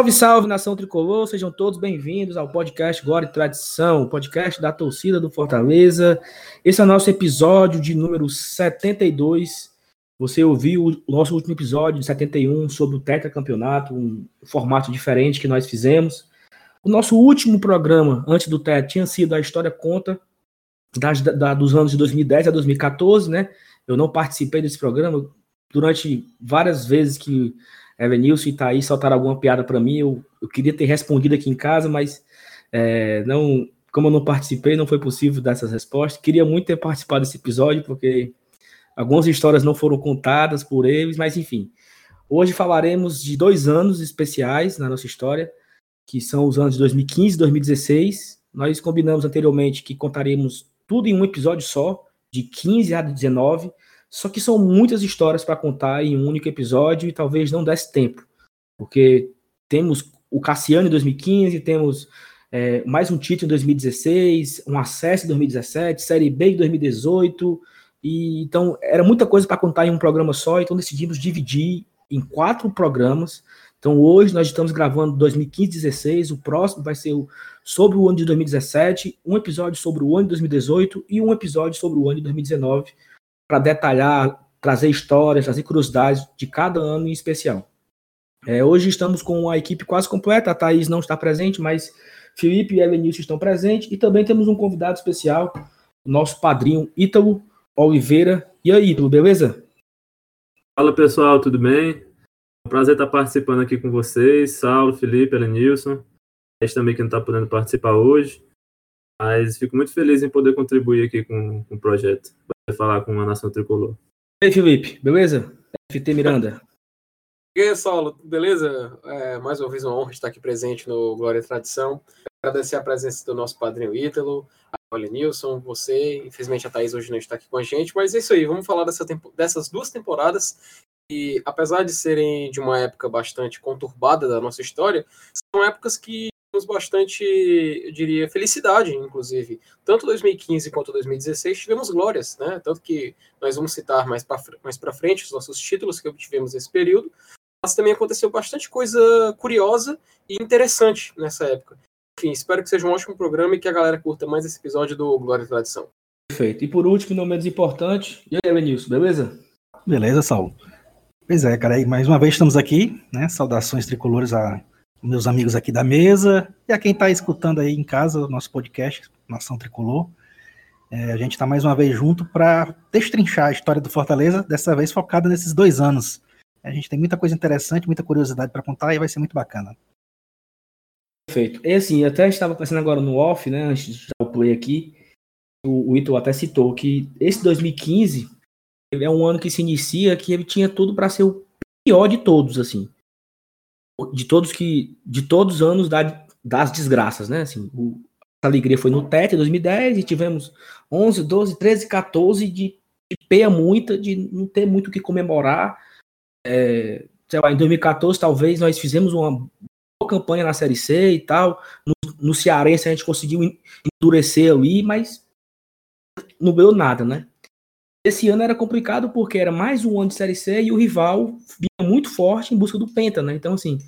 Salve, salve, nação tricolor, sejam todos bem-vindos ao podcast Glória e Tradição, podcast da torcida do Fortaleza. Esse é o nosso episódio de número 72. Você ouviu o nosso último episódio de 71 sobre o tetracampeonato, um formato diferente que nós fizemos. O nosso último programa antes do tetra tinha sido a História Conta, das, da, dos anos de 2010 a 2014, né? Eu não participei desse programa durante várias vezes que Evanilson e Thaís soltaram alguma piada para mim. Eu, eu queria ter respondido aqui em casa, mas é, não, como eu não participei, não foi possível dar essas respostas. Queria muito ter participado desse episódio, porque algumas histórias não foram contadas por eles, mas enfim. Hoje falaremos de dois anos especiais na nossa história, que são os anos de 2015 e 2016. Nós combinamos anteriormente que contaremos tudo em um episódio só, de 15 a 19. Só que são muitas histórias para contar em um único episódio e talvez não desse tempo. Porque temos o Cassiano em 2015, temos é, mais um título em 2016, um acesso em 2017, Série B em 2018. E, então, era muita coisa para contar em um programa só, então decidimos dividir em quatro programas. Então, hoje nós estamos gravando 2015-16, o próximo vai ser o, sobre o ano de 2017, um episódio sobre o ano de 2018 e um episódio sobre o ano de 2019 para detalhar, trazer histórias, trazer curiosidades de cada ano em especial. É, hoje estamos com a equipe quase completa, a Thaís não está presente, mas Felipe e Elenilson estão presentes, e também temos um convidado especial, nosso padrinho Ítalo Oliveira. E aí, Ítalo, beleza? Fala pessoal, tudo bem? É prazer estar participando aqui com vocês, Saulo, Felipe, Elenilson, a gente também que não está podendo participar hoje, mas fico muito feliz em poder contribuir aqui com, com o projeto falar com a Nação Tricolor. E aí, Felipe, beleza? FT Miranda. E aí, Saulo, beleza? É, mais uma vez uma honra estar aqui presente no Glória e Tradição. Agradecer a presença do nosso padrinho Ítalo, a Olha Nilson, você. Infelizmente a Thaís hoje não está aqui com a gente, mas é isso aí, vamos falar dessa tempo, dessas duas temporadas e apesar de serem de uma época bastante conturbada da nossa história, são épocas que tivemos bastante, eu diria, felicidade, inclusive. Tanto 2015 quanto 2016 tivemos glórias, né? Tanto que nós vamos citar mais para mais frente os nossos títulos que obtivemos nesse período, mas também aconteceu bastante coisa curiosa e interessante nessa época. Enfim, espero que seja um ótimo programa e que a galera curta mais esse episódio do Glória e Tradição. Perfeito. E por último, não menos importante, e aí, Benilson, beleza? Beleza, Saulo. Pois é, cara, e mais uma vez estamos aqui, né? Saudações tricolores a meus amigos aqui da mesa e a quem está escutando aí em casa o nosso podcast, Nação Tricolor. É, a gente está mais uma vez junto para destrinchar a história do Fortaleza, dessa vez focada nesses dois anos. A gente tem muita coisa interessante, muita curiosidade para contar e vai ser muito bacana. Perfeito. E assim, até estava pensando agora no off, né, antes de dar o play aqui, o, o Ito até citou que esse 2015 é um ano que se inicia que ele tinha tudo para ser o pior de todos, assim de todos que de todos os anos da, das desgraças, né? Assim, o, a alegria foi no TET em 2010 e tivemos 11, 12, 13, 14 de, de peia muita, de não ter muito o que comemorar. É, sei lá, em 2014 talvez nós fizemos uma boa campanha na Série C e tal. No, no Cearense a gente conseguiu endurecer ali, mas não deu nada, né? Esse ano era complicado porque era mais um ano de Série C e o rival vinha muito forte em busca do Penta, né? Então, assim,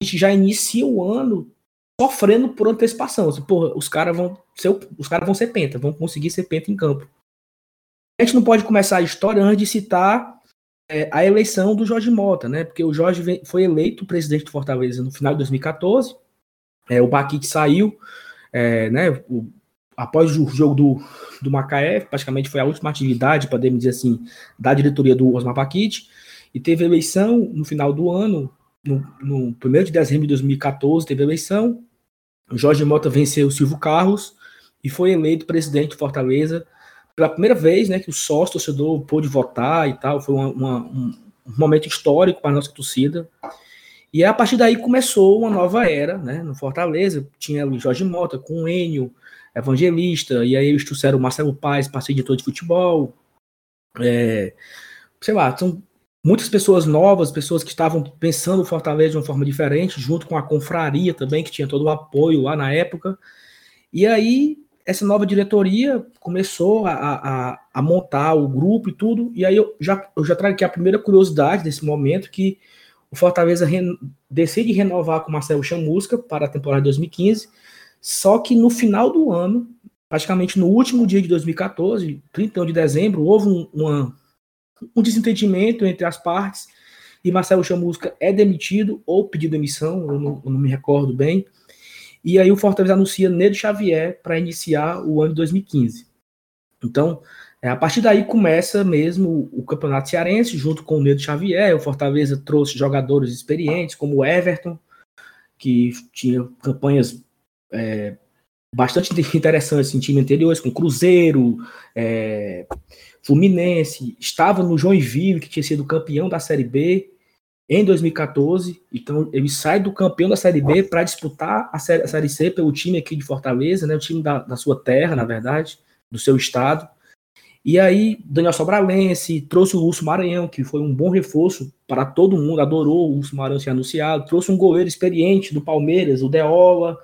a gente já inicia o ano sofrendo por antecipação. Assim, porra, os caras vão ser, os caras vão ser Penta, vão conseguir ser Penta em campo. A gente não pode começar a história antes de citar é, a eleição do Jorge Mota, né? Porque o Jorge foi eleito presidente do Fortaleza no final de 2014. É, o Baquite saiu, é, né? O, após o jogo do, do Macaé, praticamente foi a última atividade, podemos dizer assim, da diretoria do Osmar Paquite, e teve eleição no final do ano, no, no 1 de dezembro de 2014, teve eleição, Jorge Mota venceu o Silvio Carlos e foi eleito presidente de Fortaleza. Pela primeira vez, né, que o sócio torcedor pôde votar e tal, foi uma, uma, um, momento histórico para a nossa torcida, e a partir daí começou uma nova era, né, no Fortaleza, tinha o Jorge Mota com o Enio, evangelista, e aí eles trouxeram o Marcelo Paz para ser editor de futebol. É, sei lá, são muitas pessoas novas, pessoas que estavam pensando o Fortaleza de uma forma diferente, junto com a confraria também, que tinha todo o apoio lá na época. E aí, essa nova diretoria começou a, a, a montar o grupo e tudo, e aí eu já, eu já trago aqui a primeira curiosidade desse momento, que o o Fortaleza decide renovar com Marcelo Chamusca para a temporada de 2015, só que no final do ano, praticamente no último dia de 2014, 31 de dezembro, houve um, um desentendimento entre as partes e Marcelo Chamusca é demitido ou pedido demissão, eu não, eu não me recordo bem. E aí o Fortaleza anuncia Nedo Xavier para iniciar o ano de 2015. Então, é, a partir daí começa mesmo o Campeonato Cearense, junto com o Nedo Xavier. O Fortaleza trouxe jogadores experientes, como o Everton, que tinha campanhas é, bastante interessantes em time anteriores, com Cruzeiro, é, Fluminense, estava no Joinville, que tinha sido campeão da Série B em 2014. Então ele sai do campeão da Série B para disputar a série, a série, C pelo time aqui de Fortaleza, né, o time da, da sua terra, na verdade, do seu estado. E aí, Daniel Sobralense trouxe o Lúcio Maranhão, que foi um bom reforço para todo mundo, adorou o Lúcio Maranhão ser anunciado. Trouxe um goleiro experiente do Palmeiras, o Deola.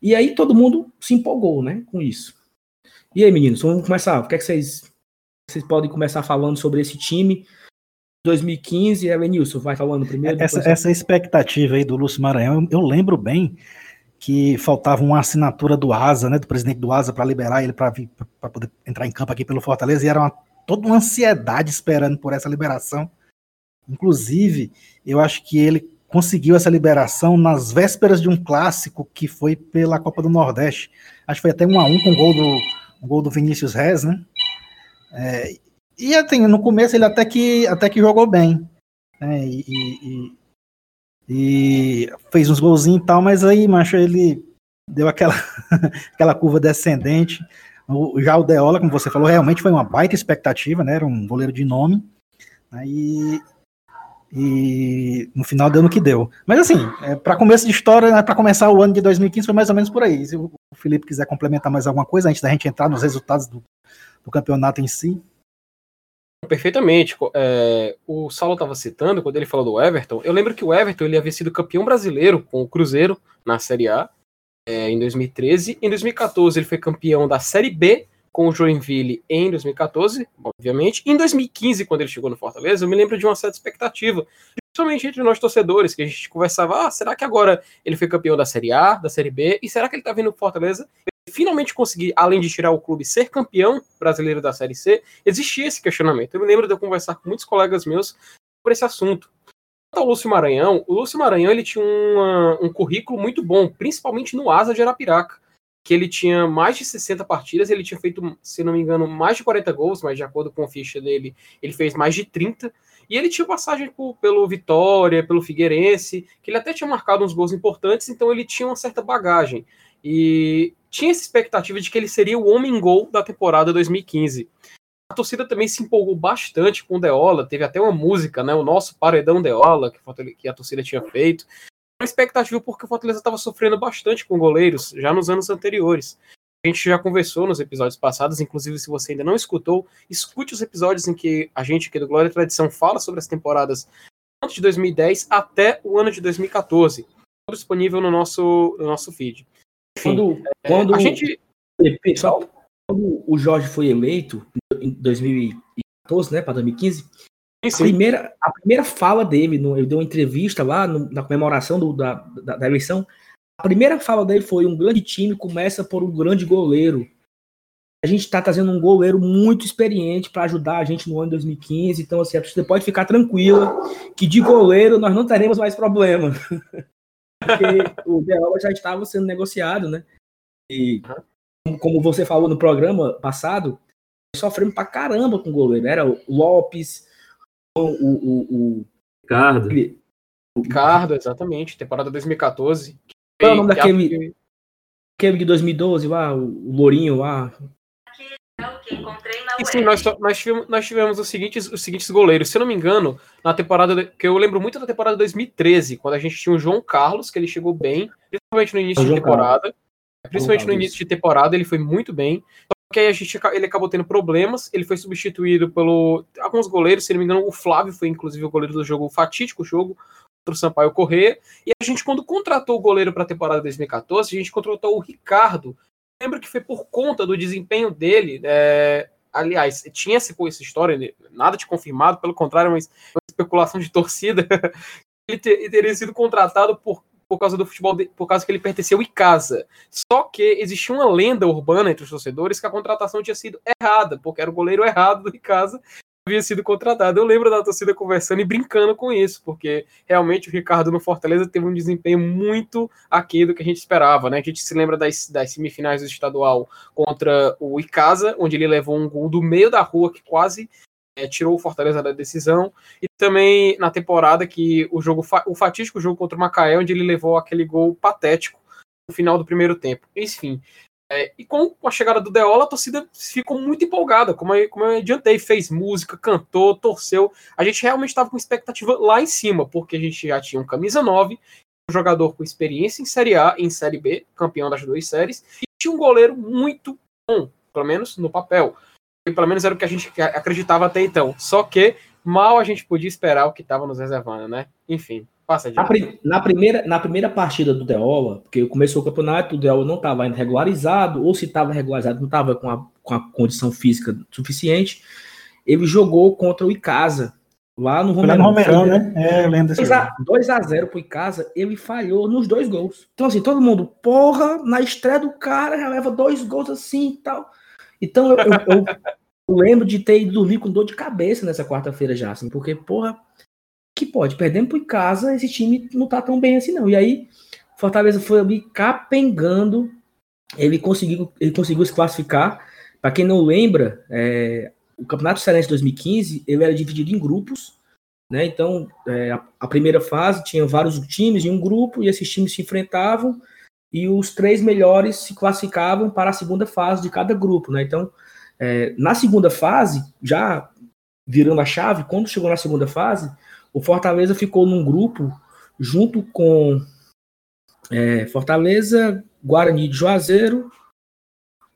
E aí todo mundo se empolgou, né, com isso. E aí, meninos, vamos começar. O que é que vocês, vocês podem começar falando sobre esse time? 2015, Elenilson, vai falando primeiro. Essa, essa expectativa aí do Lúcio Maranhão, eu, eu, lembro bem que faltava uma assinatura do Asa, né, do presidente do Asa, para liberar ele para poder entrar em campo aqui pelo Fortaleza, e era uma, toda uma ansiedade esperando por essa liberação. Inclusive, eu acho que ele conseguiu essa liberação nas vésperas de um clássico que foi pela Copa do Nordeste. Acho que foi até um a um com o gol do, gol do Vinícius Rez, né? É, e assim, no começo ele até que, até que jogou bem. Né? E, e, e, fez uns golzinhos e tal, mas aí, macho, ele deu aquela, aquela curva descendente. O, já o Deola, como você falou, realmente foi uma baita expectativa, né? Era um goleiro de nome. Né? E, no final deu no que deu. Mas assim, é, para começo de história, né, para começar o ano de 2015 foi mais ou menos por aí. Se o Felipe quiser complementar mais alguma coisa antes da gente entrar nos resultados do, do campeonato em si. Perfeitamente. É, o Saulo estava citando, quando ele falou do Everton, eu lembro que o Everton ele havia sido campeão brasileiro com o Cruzeiro na Série A é, em 2013. Em 2014 ele foi campeão da Série B com o Joinville em 2014, obviamente. Em 2015, quando ele chegou no Fortaleza, eu me lembro de uma certa expectativa, principalmente entre nós torcedores, que a gente conversava, ah, será que agora ele foi campeão da Série A, da Série B, e será que ele está vindo no Fortaleza finalmente conseguir, além de tirar o clube, ser campeão brasileiro da Série C, existia esse questionamento. Eu me lembro de eu conversar com muitos colegas meus sobre esse assunto. Quanto ao Lúcio Maranhão, o Lúcio Maranhão ele tinha uma, um currículo muito bom, principalmente no Asa de Arapiraca, que ele tinha mais de 60 partidas, ele tinha feito, se não me engano, mais de 40 gols, mas de acordo com a ficha dele, ele fez mais de 30. E ele tinha passagem por, pelo Vitória, pelo Figueirense, que ele até tinha marcado uns gols importantes, então ele tinha uma certa bagagem. E tinha essa expectativa de que ele seria o homem gol da temporada 2015. A torcida também se empolgou bastante com o Deola, teve até uma música, né, o nosso paredão Deola, que a torcida tinha feito. Uma expectativa porque o Fortaleza estava sofrendo bastante com goleiros já nos anos anteriores. A gente já conversou nos episódios passados, inclusive se você ainda não escutou, escute os episódios em que a gente aqui do Glória e Tradição fala sobre as temporadas antes de 2010 até o ano de 2014. Tudo disponível no nosso, no nosso feed. Quando, é, quando a gente. Pessoal, quando o Jorge foi eleito em 2014, né, para 2015, sim, sim. A, primeira, a primeira fala dele, no, ele deu uma entrevista lá no, na comemoração do, da, da, da, eleição. A primeira fala dele foi: um grande time começa por um grande goleiro. A gente está trazendo um goleiro muito experiente para ajudar a gente no ano de 2015. Então, assim, você pode ficar tranquila que de goleiro nós não teremos mais problema. porque o Deola já estava sendo negociado, né? E como você falou no programa passado, sofremos pra caramba com o goleiro. Era o Lopes, o. o, o Ricardo. Ricardo, exatamente. Temporada 2014. Qual é o nome daquele. Aquele de 2012 lá, o Lourinho lá. E sim, nós, nós, tivemos, nós tivemos os seguintes, os seguintes goleiros. Se eu não me engano, na temporada. Que eu lembro muito da temporada 2013, quando a gente tinha o João Carlos, que ele chegou bem, principalmente no início de temporada. Carlos. Principalmente no início de temporada, ele foi muito bem. Que aí a gente, ele acabou tendo problemas. Ele foi substituído pelo. Alguns goleiros, se não me engano, o Flávio foi inclusive o goleiro do jogo, o fatídico jogo contra o Sampaio Corrêa. E a gente, quando contratou o goleiro para a temporada 2014, a gente contratou o Ricardo. lembro que foi por conta do desempenho dele. É, aliás, tinha essa, essa história, nada de confirmado, pelo contrário, mas uma especulação de torcida. ele teria sido contratado por, por causa do futebol, de, por causa que ele pertenceu em casa. Só que existia uma lenda urbana entre os torcedores que a contratação tinha sido errada, porque era o goleiro errado do Icasa havia sido contratado. Eu lembro da torcida conversando e brincando com isso, porque realmente o Ricardo no Fortaleza teve um desempenho muito aquém do que a gente esperava, né? A gente se lembra das, das semifinais do estadual contra o Icasa, onde ele levou um gol do meio da rua que quase é, tirou o Fortaleza da decisão, e também na temporada que o jogo, o fatídico jogo contra o Macaé, onde ele levou aquele gol patético no final do primeiro tempo. Enfim, é, e com a chegada do Deola, a torcida ficou muito empolgada, como eu, como eu adiantei, fez música, cantou, torceu. A gente realmente estava com expectativa lá em cima, porque a gente já tinha um camisa 9, um jogador com experiência em Série A e em Série B, campeão das duas séries, e tinha um goleiro muito bom, pelo menos no papel. E pelo menos era o que a gente acreditava até então. Só que mal a gente podia esperar o que estava nos reservando, né? Enfim. Passa na, na, primeira, na primeira partida do Deola, porque começou o campeonato, o Deola não estava ainda regularizado, ou se estava regularizado, não estava com a, com a condição física suficiente. Ele jogou contra o Icasa, lá no Romerão. no Romerão, né? É, eu lembro 2x0 pro Icasa, ele falhou nos dois gols. Então, assim, todo mundo, porra, na estreia do cara já leva dois gols assim e tal. Então, eu, eu, eu, lembro de ter ido dormir com dor de cabeça nessa quarta-feira já, assim, porque, porra, que pode, perdendo por casa, esse time não tá tão bem assim não. E aí, Fortaleza foi ali capengando, ele conseguiu, ele conseguiu se classificar. Para quem não lembra, é, o Campeonato Cearense 2015, ele era dividido em grupos, né? Então, é, a, a, primeira fase tinha vários times em um grupo e esses times se enfrentavam e os três melhores se classificavam para a segunda fase de cada grupo, né? Então, é, na segunda fase, já virando a chave, quando chegou na segunda fase, o Fortaleza ficou num grupo junto com é, Fortaleza, Guarani de Juazeiro.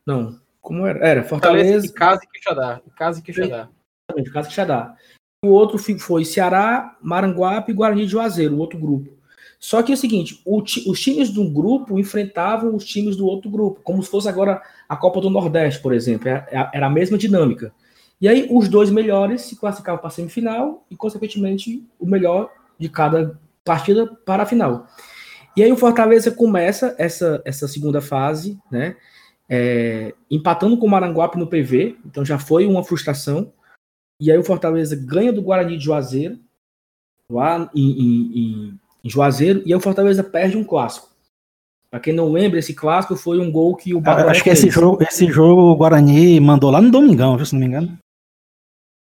Não, como era? Era Fortaleza. E Casa e Quixadá. Casa e Quixadá. Exatamente, Casa e Quixadá. O outro foi Ceará, Maranguape e Guarani de Juazeiro, o outro grupo. Só que é o seguinte, o, os times de um grupo enfrentavam os times do outro grupo, como se fosse agora a Copa do Nordeste, por exemplo. Era, é, é, era a mesma dinâmica. E aí os dois melhores se classificavam para a semifinal e, consequentemente, o melhor de cada partida para a final. E aí o Fortaleza começa essa, essa segunda fase, né? É, empatando com o Maranguape no PV, então já foi uma frustração. E aí o Fortaleza ganha do Guarani de Juazeiro, lá em, em, em Juazeiro, e aí o Fortaleza perde um clássico. Para quem não lembra, esse clássico foi um gol que o Batoré Acho que esse jogo, esse jogo o Guarani mandou lá no Domingão, viu, se não me engano.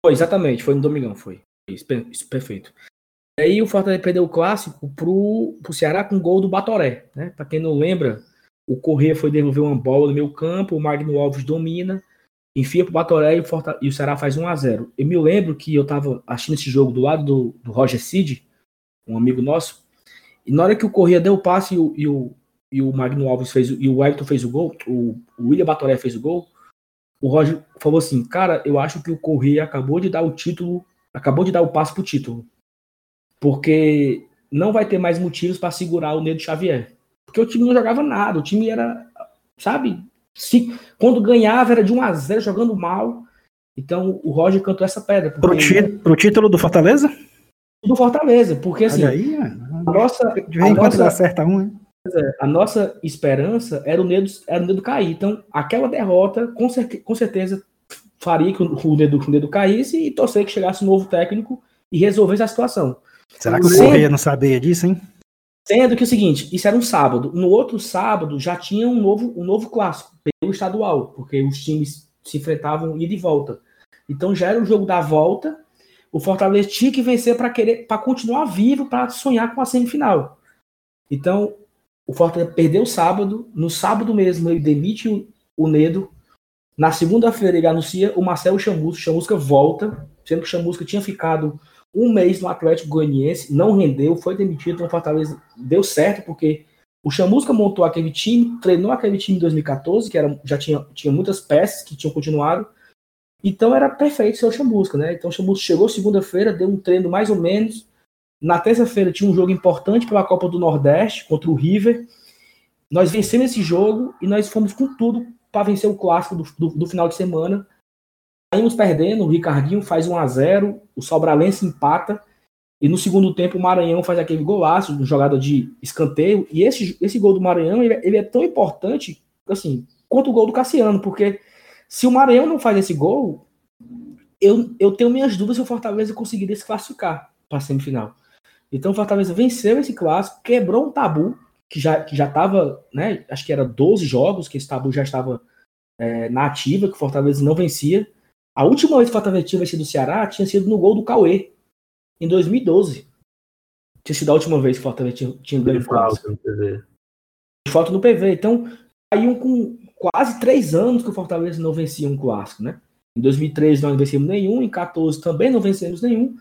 Foi, exatamente, foi no Domingão, foi. Isso, isso perfeito. E aí o Fortaleza perdeu o clássico pro, pro Ceará com gol do Batoré, né? Para quem não lembra, o Corrêa foi devolver uma bola no meio campo, o Magno Alves domina, enfia pro Batoré e o, Fortaleza, e o Ceará faz 1 a 0 Eu me lembro que eu tava assistindo esse jogo do lado do, do Roger Cid, um amigo nosso, e na hora que o Corrêa deu o passe e o, e o, e o Magno Alves fez e o Everton fez o gol, o, o William Batoré fez o gol, o Roger falou assim, cara, eu acho que o Correia acabou de dar o título, acabou de dar o passo pro título. Porque não vai ter mais motivos para segurar o Nedo Xavier. Porque o time não jogava nada, o time era, sabe, se, quando ganhava era de 1 a 0 jogando mal. Então o Roger cantou essa pedra. Pro, ti, pro título do Fortaleza? Do Fortaleza, porque assim, aí, a nossa, de vez em quando dá certa um, hein? É, a nossa esperança era o Nedo, era o Nedo cair. Então, aquela derrota, com, com certeza, faria que o, Nedo, o Nedo caísse e torcer que chegasse um novo técniimo e resolvesse a situação. Será que o Correia não sabia disso, hein? Sendo que é o seguinte, isso era um sábado. No outro sábado já tinha um novo, um novo clássico, pelo estadual, porque os times se enfrentavam ida e volta. Então já era o jogo da volta. O Fortaleza tinha que vencer para querer, para continuar vivo, para sonhar com a semifinal. Então o Fortaleza perdeu sábado, no sábado mesmo ele demite o, o Nedo, na segunda-feira ele anuncia o Marcelo Chamusca, Chamusca volta, sendo que Chamusca tinha ficado um mês no Atlético Goianiense, não rendeu, foi demitido, então o Fortaleza deu certo, porque o Chamusca montou aquele time, treinou aquele time em 2014, que era, já tinha, tinha muitas peças que tinham continuado, então era perfeito ser o Chamusca, né? Então o Chamusca chegou segunda-feira, deu um treino mais ou menos, na terça-feira tinha um jogo importante pela Copa do Nordeste contra o River. Nós vencemos esse jogo e nós fomos com tudo para vencer o clássico do, do, do, final de semana. Saímos perdendo, o Ricardinho faz 1 a 0 o Sobralense empata. E no segundo tempo o Maranhão faz aquele golaço, jogada de escanteio. E esse, esse gol do Maranhão ele, ele é tão importante assim quanto o gol do Cassiano, porque se o Maranhão não faz esse gol, eu, eu tenho minhas dúvidas se o Fortaleza conseguiria se classificar para a semifinal. Então o Fortaleza venceu esse clássico, quebrou um tabu que já que já estava, né? Acho que era 12 jogos que esse tabu já estava é, na ativa, que o Fortaleza não vencia. A última vez que o Fortaleza tinha vencido o Ceará tinha sido no gol do Cauê, em 2012. Tinha sido a última vez que o Fortaleza tinha, tinha ganho no PV. Falta no PV. Então, aí com quase três anos que o Fortaleza não vencia um clássico, né? Em 2013 nós não vencemos nenhum, em 2014 também não vencemos nenhum.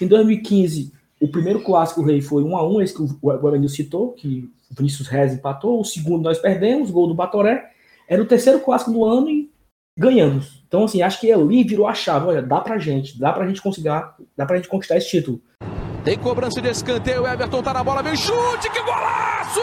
Em 2015, o primeiro clássico rei foi 1 a 1 esse que o Guarani citou, que o Vinícius Rez empatou. O segundo nós perdemos, gol do Batoré. Era o terceiro clássico do ano e ganhamos. Então, assim, acho que ali virou a chave. Olha, dá pra gente, dá pra gente conseguir, dá pra gente conquistar esse título. Tem cobrança de escanteio, Everton tá na bola, vem chute, que golaço!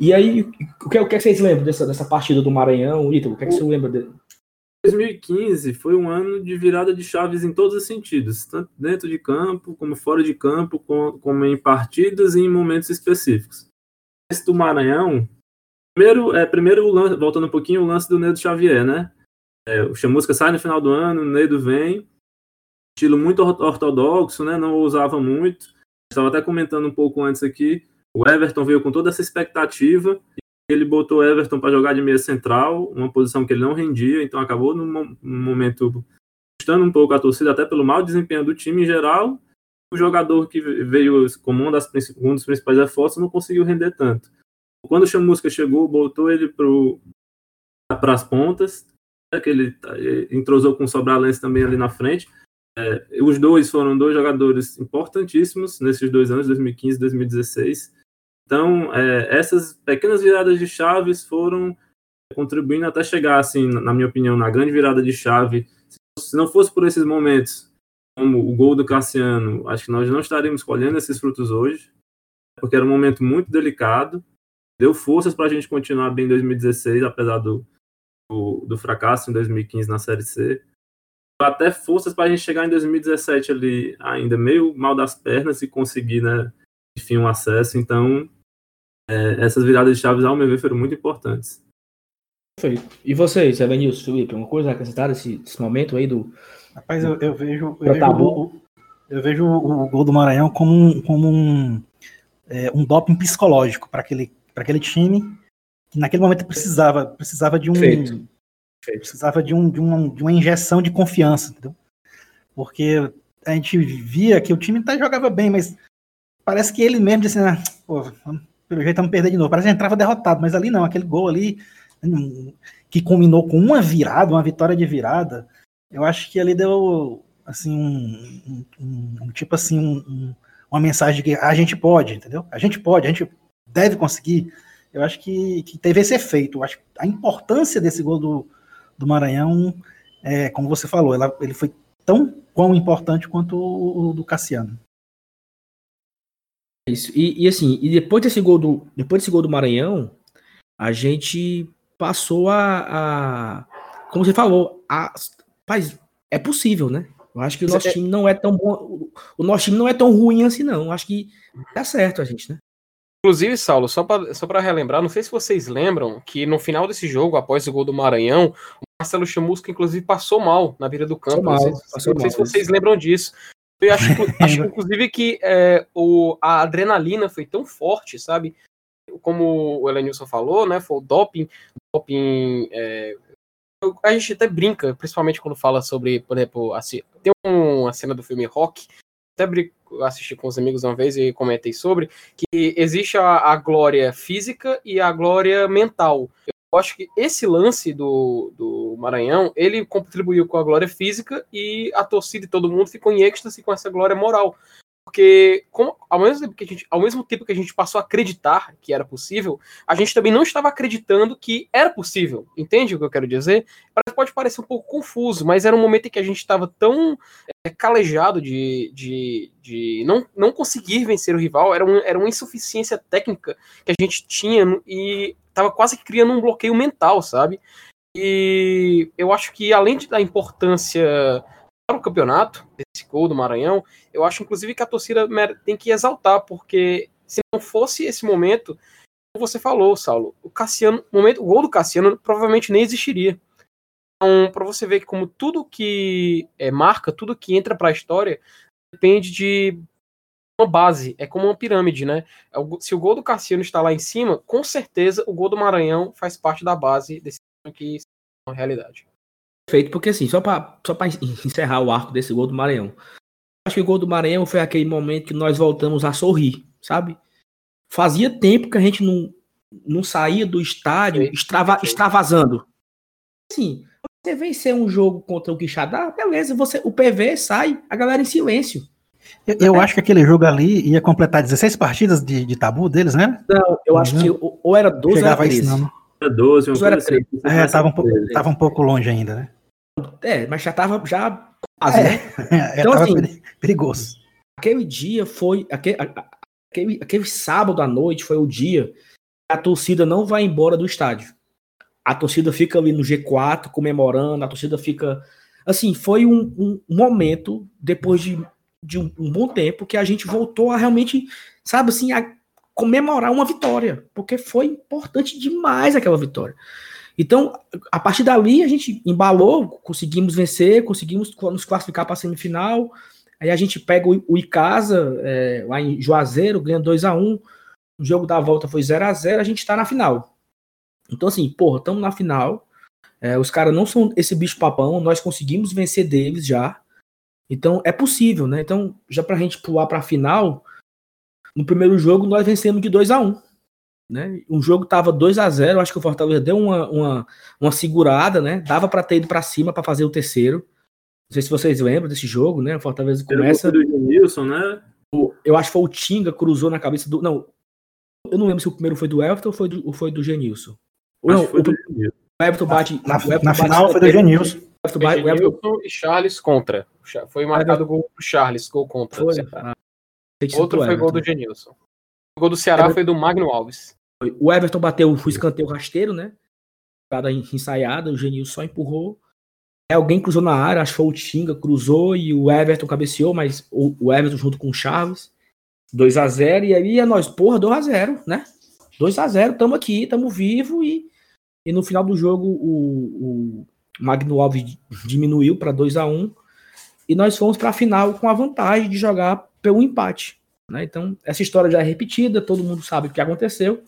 E aí, o que, o que vocês lembram dessa, dessa partida do Maranhão, Ítalo? O que, é que você lembra dele? 2015 foi um ano de virada de chaves em todos os sentidos, tanto dentro de campo, como fora de campo, como em partidas e em momentos específicos. Esse do Maranhão, primeiro, é, primeiro voltando um pouquinho, o lance do Neido Xavier, né? É, o Chamusca sai no final do ano, o Neido vem, estilo muito ortodoxo, né? Não usava muito. Estava até comentando um pouco antes aqui, o Everton veio com toda essa expectativa ele botou o Everton para jogar de meia central, uma posição que ele não rendia, então acabou num, num momento custando um pouco a torcida, até pelo mau desempenho do time em geral. O jogador que veio como um, das, um dos principais reforços não conseguiu render tanto. Quando o Chamusca chegou, botou ele para as pontas, né, que ele eh, entrosou com o Sobralense também ali na frente. É, os dois foram dois jogadores importantíssimos nesses dois anos, 2015 e 2016. Então, é, essas pequenas viradas de chaves foram contribuindo até chegar, assim, na minha opinião, na grande virada de chave. Se não fosse por esses momentos, como o gol do Cassiano, acho que nós não estaríamos colhendo esses frutos hoje, porque era um momento muito delicado. Deu forças para a gente continuar bem em 2016, apesar do, do, do fracasso em 2015 na Série C. Até forças para a gente chegar em 2017 ali, ainda meio mal das pernas e conseguir, né, enfim, um acesso. Então, é, essas viradas de chaves, ao meu ver, foram muito importantes. Perfeito. E vocês, Evanilson, Felipe, uma coisa a acrescentar desse, desse momento aí do. Rapaz, eu, eu vejo. Eu vejo, o, eu vejo o gol do Maranhão como um, como um, é, um doping psicológico para aquele, aquele time que naquele momento precisava, precisava de um. Feito. Precisava de, um, de, uma, de uma injeção de confiança, entendeu? Porque a gente via que o time até jogava bem, mas parece que ele mesmo disse, ah, pô, pelo jeito vamos perder de novo. Parece que entrava derrotado, mas ali não, aquele gol ali que combinou com uma virada, uma vitória de virada, eu acho que ali deu assim um, um, um tipo assim um, uma mensagem de que a gente pode, entendeu? A gente pode, a gente deve conseguir. Eu acho que, que teve esse efeito. Eu acho a importância desse gol do, do Maranhão, é, como você falou, ela, ele foi tão quão importante quanto o, o do Cassiano. Isso. E, e, assim, e depois desse gol do, depois desse gol do Maranhão, a gente passou a, a como você falou, a, rapaz, é possível, né? Eu acho que o nosso é... time não é tão bom, o nosso time não é tão ruim assim não. Eu acho que dá certo a gente, né? Inclusive, Saulo, só para só relembrar, não sei se vocês lembram que no final desse jogo, após o gol do Maranhão, o Marcelo Chamusca, inclusive, passou mal na beira do campo. Mal, não sei, não sei mal, se vocês lembram disso. Eu acho, acho inclusive, que é, o, a adrenalina foi tão forte, sabe? Como o Elenilson falou, né? Foi o doping. Doping. É, a gente até brinca, principalmente quando fala sobre, por exemplo, assim, tem uma cena do filme Rock, até assisti com os amigos uma vez e comentei sobre, que existe a, a glória física e a glória mental. Eu acho que esse lance do, do Maranhão, ele contribuiu com a glória física e a torcida e todo mundo ficou em êxtase com essa glória moral. Porque, como, ao, mesmo tempo que a gente, ao mesmo tempo que a gente passou a acreditar que era possível, a gente também não estava acreditando que era possível. Entende o que eu quero dizer? Pode parecer um pouco confuso, mas era um momento em que a gente estava tão é, calejado de, de, de não, não conseguir vencer o rival, era, um, era uma insuficiência técnica que a gente tinha e estava quase criando um bloqueio mental, sabe? E eu acho que, além da importância o campeonato, desse gol do Maranhão, eu acho inclusive que a torcida tem que exaltar, porque se não fosse esse momento, como você falou, Saulo, o Cassiano, momento, o gol do Cassiano provavelmente nem existiria. Então, para você ver que como tudo que é, marca, tudo que entra para a história, depende de uma base, é como uma pirâmide, né? É se o gol do Cassiano está lá em cima, com certeza o gol do Maranhão faz parte da base desse que é uma realidade feito, porque assim, só para só encerrar o arco desse gol do Maranhão. Acho que o gol do Maranhão foi aquele momento que nós voltamos a sorrir, sabe? Fazia tempo que a gente não, não saía do estádio extrava, extravasando. Assim, você vencer um jogo contra o Quixadá, beleza, você, o PV sai, a galera em silêncio. Eu, eu é. acho que aquele jogo ali ia completar 16 partidas de, de tabu deles, né? Não, eu acho que ou era 12 ou era 13. Não, Era 12, ou era 13. Assim. É, tava um, pouco, tava um pouco longe ainda, né? É, mas já tava já quase, né? É, então, assim, perigoso. Aquele dia foi. Aquele, aquele, aquele sábado à noite foi o dia que a torcida não vai embora do estádio. A torcida fica ali no G4 comemorando, a torcida fica. Assim, foi um, um momento, depois de, de um, um, bom tempo, que a gente voltou a realmente, sabe assim, a comemorar uma vitória. Porque foi importante demais aquela vitória. Então, a partir dali, a gente embalou, conseguimos vencer, conseguimos nos classificar para a semifinal. Aí a gente pega o, Icasa, é, lá em Juazeiro, ganha 2 a 1 O jogo da volta foi 0 a 0 a gente está na final. Então, assim, porra, estamos na final. É, os caras não são esse bicho papão, nós conseguimos vencer deles já. Então, é possível, né? Então, já para a gente pular para a final, no primeiro jogo nós vencemos de 2 a 1 né? O jogo tava 2 a 0 acho que o Fortaleza deu uma, uma, uma segurada, né? Dava para ter ido para cima para fazer o terceiro. Não sei se vocês lembram desse jogo, né? O Fortaleza começa. do Nilson, né? Eu acho que foi o Tinga, cruzou na cabeça do. Não, eu não lembro se o primeiro foi do Everton ou foi do, ou foi do Genilson. Não, foi o, do Genilson. o Everton bate. Na, o Everton na bate final foi do Genilson. O Everton e Charles contra. Foi marcado o gol do Charles, gol contra. Foi. Ah, Outro foi gol do Genilson. O gol do Ceará foi do Magno Alves. O Everton bateu o escanteio rasteiro, né? Cada ensaiada, o Genil só empurrou. É, alguém cruzou na área, acho que foi o Tinga, cruzou e o Everton cabeceou, mas o, Everton junto com o Chaves. 2 a 0 e aí é nós, porra, 2 a 0 né? 2 a 0 tamo aqui, tamo vivo e, e no final do jogo o, o Magno Alves diminuiu para 2 a 1 e nós fomos para a final com a vantagem de jogar pelo empate. Né? Então, essa história já é repetida, todo mundo sabe o que aconteceu.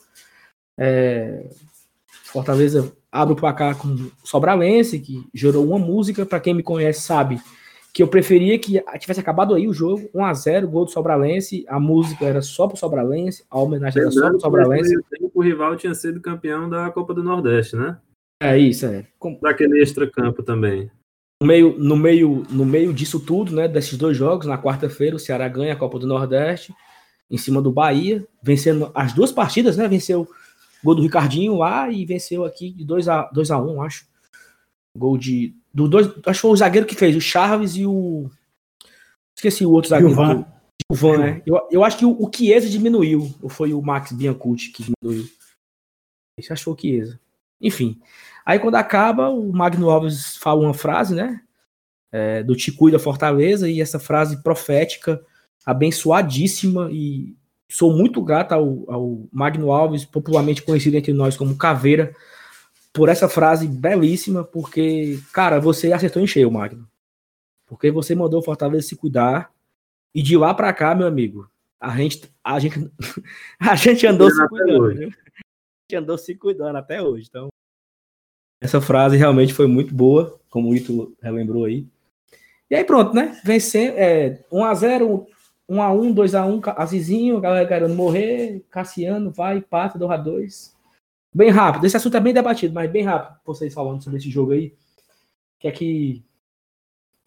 É, Fortaleza abre o placar com Sobralense, que gerou uma música. Para quem me conhece, sabe que eu preferia que tivesse acabado aí o jogo, 1 a 0 gol do Sobralense. A música era só pro Sobralense, a homenagem era só pro Sobralense. O rival tinha sido campeão da Copa do Nordeste, né? É isso, é. Daquele extra-campo também. No meio, no, meio, no meio disso tudo, né, desses dois jogos, na quarta-feira, o Ceará ganha a Copa do Nordeste, em cima do Bahia, vencendo as duas partidas, né? Venceu Gol do Ricardinho lá e venceu aqui de 2 a 2 a 1 um, acho. Gol de do dois, acho que foi o zagueiro que fez, o Charles e o esqueci o outro zagueiro. Gilvan. Gilvan, né? Eu, eu acho que o, o Chiesa diminuiu, ou foi o Max Biancucci que diminuiu. Esse achou o Chiesa. Enfim. Aí quando acaba, o Magno Alves fala uma frase, né? É, do Te Cuida Fortaleza, e essa frase profética, abençoadíssima e Sou muito grato ao, ao Magno Alves, popularmente conhecido entre nós como Caveira, por essa frase belíssima, porque, cara, você acertou em cheio, Magno. Porque você mandou o Fortaleza se cuidar. E de lá para cá, meu amigo, a gente, a gente, a gente andou se cuidando. A gente andou se cuidando até hoje. Então, essa frase realmente foi muito boa, como o Ito relembrou aí. E aí pronto, né? Vencer, é, 1x0, 1x1, 2x1, Azizinho, a galera querendo morrer, Cassiano vai, pata, 2x2. bem rápido. Esse assunto é bem debatido, mas bem rápido. Vocês falando sobre esse jogo aí. Que é que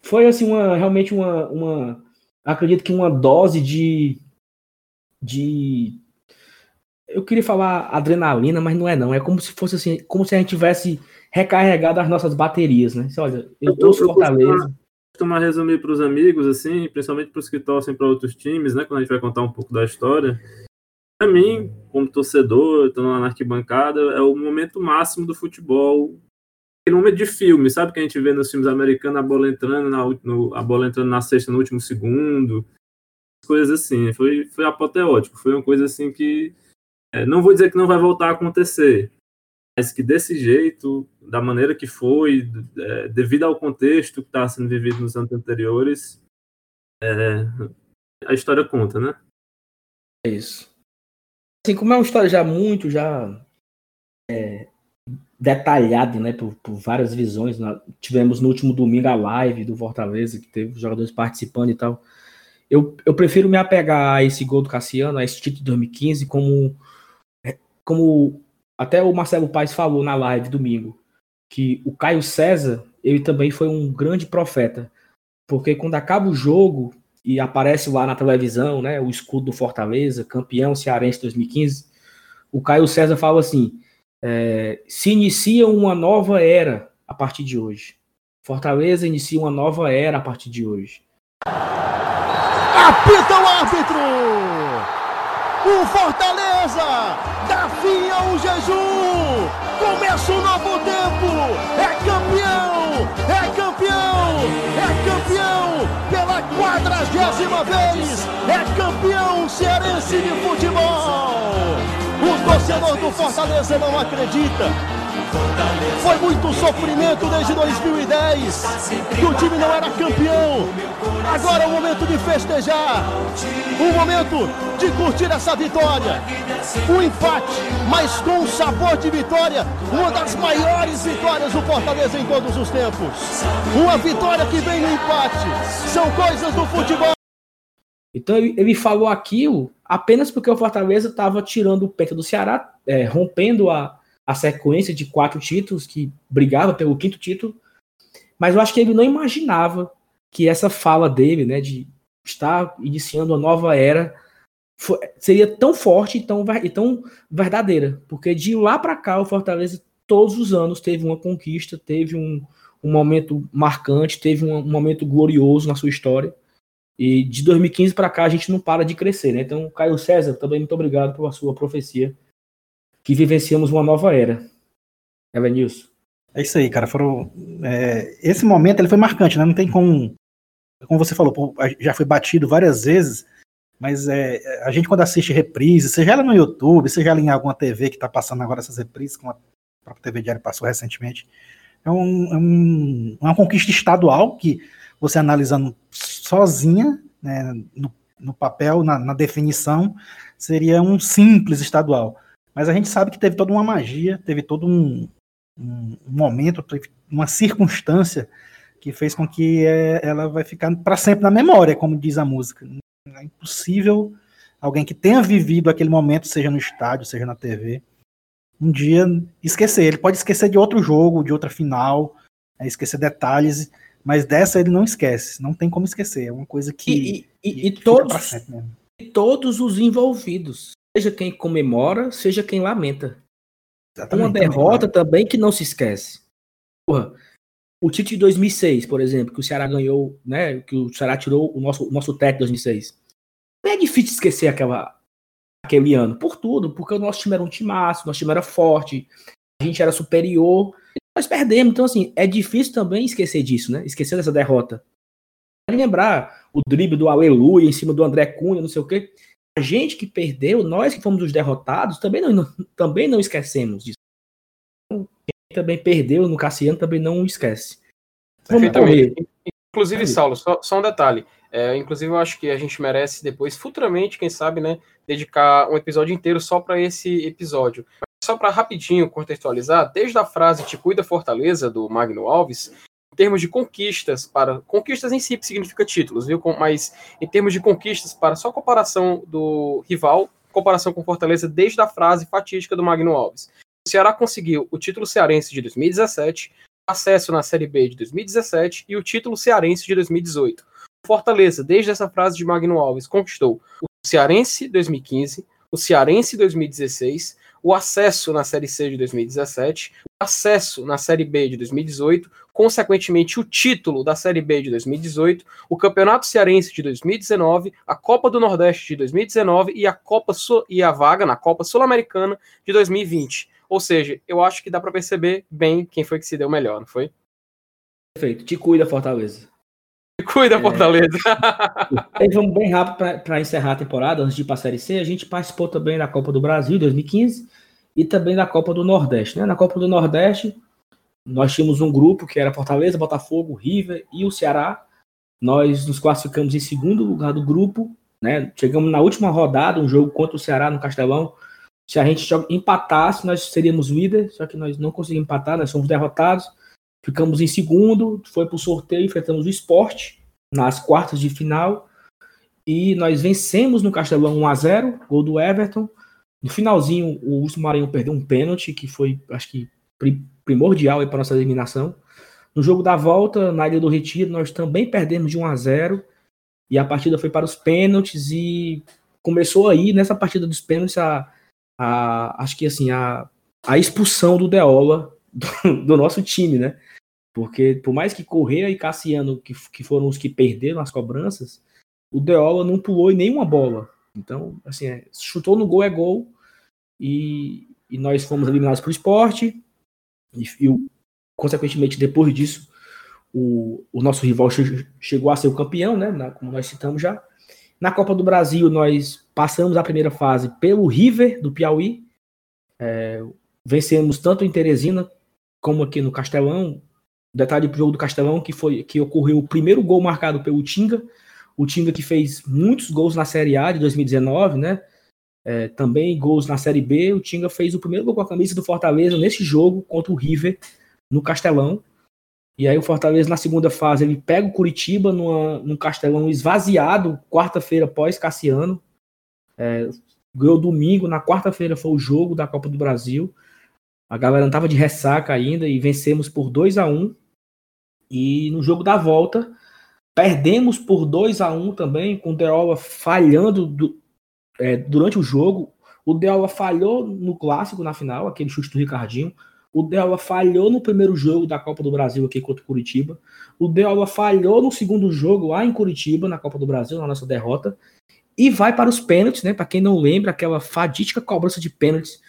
foi assim uma realmente uma, uma acredito que uma dose de de eu queria falar adrenalina, mas não é não. É como se fosse assim, como se a gente tivesse recarregado as nossas baterias, né? Você, olha, eu torço Fortaleza. Costumo resumir para os amigos, assim, principalmente para os que torcem para outros times, né? Quando a gente vai contar um pouco da história. Para mim, como torcedor, estando lá na arquibancada, é o momento máximo do futebol. Aquele momento de filme, sabe? Que a gente vê nos filmes americanos, a bola entrando na, no, a bola entrando na sexta no último segundo. Coisas assim. Foi, foi apoteótico. Foi uma coisa assim que. É, não vou dizer que não vai voltar a acontecer, mas que desse jeito, da maneira que foi, é, devido ao contexto que está sendo vivido nos anos anteriores, é, a história conta, né? É isso assim, como é uma história já muito já é, detalhada, né, por, por, várias visões. Tivemos no último domingo a live do Fortaleza, que teve jogadores participando e tal. Eu, eu prefiro me apegar a esse gol do Cassiano, a esse título de 2015, como, como até o Marcelo Paes falou na live domingo, que o Caio César, ele também foi um grande profeta. Porque quando acaba o jogo, e aparece lá na televisão, né, o escudo do Fortaleza, campeão cearense 2015, o Caio César fala assim: é, se inicia uma nova era a partir de hoje. Fortaleza inicia uma nova era a partir de hoje. Apita o árbitro! O Fortaleza ao jejum! Começa um novo tempo! É campeão! É campeão! É campeão! Pela quadragésima vez! É campeão cearense de futebol! O torcedor do Fortaleza não acredita! Foi muito sofrimento desde 2010, que o time não era campeão. Agora é o momento de festejar, o momento de curtir essa vitória. Um empate, mas com um sabor de vitória, uma das maiores vitórias do Fortaleza em todos os tempos. Uma vitória que vem no empate. São coisas do futebol. Então ele falou aquilo apenas porque o Fortaleza estava tirando o peito do Ceará, é, rompendo a, a sequência de quatro títulos, que brigava pelo quinto título, mas eu acho que ele não imaginava que essa fala dele, né, de estar iniciando uma nova era, foi, seria tão forte e tão, e tão verdadeira, porque de lá para cá o Fortaleza todos os anos teve uma conquista, teve um, um momento marcante, teve um, um momento glorioso na sua história. E de 2015 para cá a gente não para de crescer, né? Então, Caio César, também muito obrigado pela sua profecia que vivenciamos uma nova era. Evanilson. É isso aí, cara. Foram, é, esse momento ele foi marcante, né? Não tem como. Como você falou, já foi batido várias vezes, mas é, a gente quando assiste reprise, seja ela no YouTube, seja ela em alguma TV que está passando agora essas reprises, como a própria TV Diário passou recentemente, é, um, é um, uma conquista estadual que você analisando sozinha, né, no, no papel, na, na definição, seria um simples estadual. Mas a gente sabe que teve toda uma magia, teve todo um, um, momento, teve uma circunstância que fez com que é, ela vai ficar para sempre na memória, como diz a música. É impossível alguém que tenha vivido aquele momento, seja no estádio, seja na TV, um dia esquecer. Ele pode esquecer de outro jogo, de outra final, é, esquecer detalhes, mas dessa ele não esquece. Não tem como esquecer. É uma coisa que. E, e, que e todos, e todos os envolvidos seja quem comemora, seja quem lamenta. Exatamente, uma derrota também, também que não se esquece. Porra, o título de 2006, por exemplo, que o Ceará ganhou, né, que o Ceará tirou o nosso, o nosso teto de 2006. Não é difícil esquecer aquela, aquele ano, por tudo, porque o nosso time era um time massa, o nosso time era forte, a gente era superior, nós perdemos. Então, assim, é difícil também esquecer disso, né? Esquecer dessa derrota. Lembrar o drible do Aleluia em cima do André Cunha, não sei o quê a gente que perdeu, nós que fomos os derrotados, também não, também não esquecemos disso. Quem também perdeu no Cassiano também não esquece. Perfeitamente. Inclusive, Saulo, só, só um detalhe. É, inclusive, eu acho que a gente merece depois, futuramente, quem sabe, né, dedicar um episódio inteiro só para esse episódio. Só para rapidinho contextualizar, desde a frase Te Cuida Fortaleza, do Magno Alves, em termos de conquistas para conquistas em si significa títulos, viu? Mas em termos de conquistas para só comparação do rival, comparação com Fortaleza desde a frase fatídica do Magno Alves. O Ceará conseguiu o título cearense de 2017, acesso na Série B de 2017 e o título cearense de 2018. O Fortaleza, desde essa frase de Magno Alves, conquistou o Cearense 2015, o Cearense 2016, o acesso na Série C de 2017, o acesso na Série B de 2018, consequentemente o título da Série B de 2018, o Campeonato Cearense de 2019, a Copa do Nordeste de 2019 e a Copa e a vaga na Copa Sul-Americana de 2020. Ou seja, eu acho que dá para perceber bem quem foi que se deu melhor, não foi? Perfeito. Te cuida, Fortaleza. Te cuida, é... Fortaleza. e vamos bem rápido para encerrar a temporada, antes de ir para a Série C. A gente participou também da Copa do Brasil 2015 e também da Copa do Nordeste. Né? Na Copa do Nordeste, nós tínhamos um grupo que era Fortaleza, Botafogo, River e o Ceará. Nós nos classificamos em segundo lugar do grupo. Né? Chegamos na última rodada, um jogo contra o Ceará no Castelão. Se a gente empatasse, nós seríamos líder, só que nós não conseguimos empatar, nós fomos derrotados. Ficamos em segundo, foi para o sorteio, enfrentamos o esporte nas quartas de final. E nós vencemos no Castelão 1 a 0 gol do Everton. No finalzinho, o Urso Maranhão perdeu um pênalti, que foi, acho que, primordial para nossa eliminação. No jogo da volta, na Ilha do Retiro, nós também perdemos de 1 a 0 e a partida foi para os pênaltis e começou aí nessa partida dos pênaltis a, a acho que assim a, a expulsão do Deola do, do, nosso time, né? Porque por mais que Correia e Cassiano que, que foram os que perderam as cobranças, o Deola não pulou em nenhuma bola. Então, assim, é, chutou no gol é gol e, e nós fomos eliminados para o esporte e, e, consequentemente, depois disso, o, o nosso rival che chegou a ser o campeão, né? Na, como nós citamos já. Na Copa do Brasil, nós passamos a primeira fase pelo River do Piauí. É, vencemos tanto em Teresina como aqui no Castelão. Detalhe pro jogo do Castelão que foi que ocorreu o primeiro gol marcado pelo Tinga. O Tinga que fez muitos gols na Série A de 2019, né? É, também gols na Série B. O Tinga fez o primeiro gol com a camisa do Fortaleza nesse jogo contra o River no Castelão. E aí o Fortaleza na segunda fase ele pega o Curitiba numa, num Castelão esvaziado, quarta-feira pós Cassiano. É, ganhou domingo, na quarta-feira foi o jogo da Copa do Brasil. A galera não tava de ressaca ainda e vencemos por 2 a 1 E no jogo da volta, perdemos por 2 a 1 também, com o Deola falhando do, é, durante o jogo. O Deola falhou no clássico na final, aquele chute do Ricardinho. O Deola falhou no primeiro jogo da Copa do Brasil aqui contra o Curitiba. O Deola falhou no segundo jogo lá em Curitiba, na Copa do Brasil, na nossa derrota. E vai para os pênaltis, né? Para quem não lembra, aquela fadídica cobrança de pênaltis,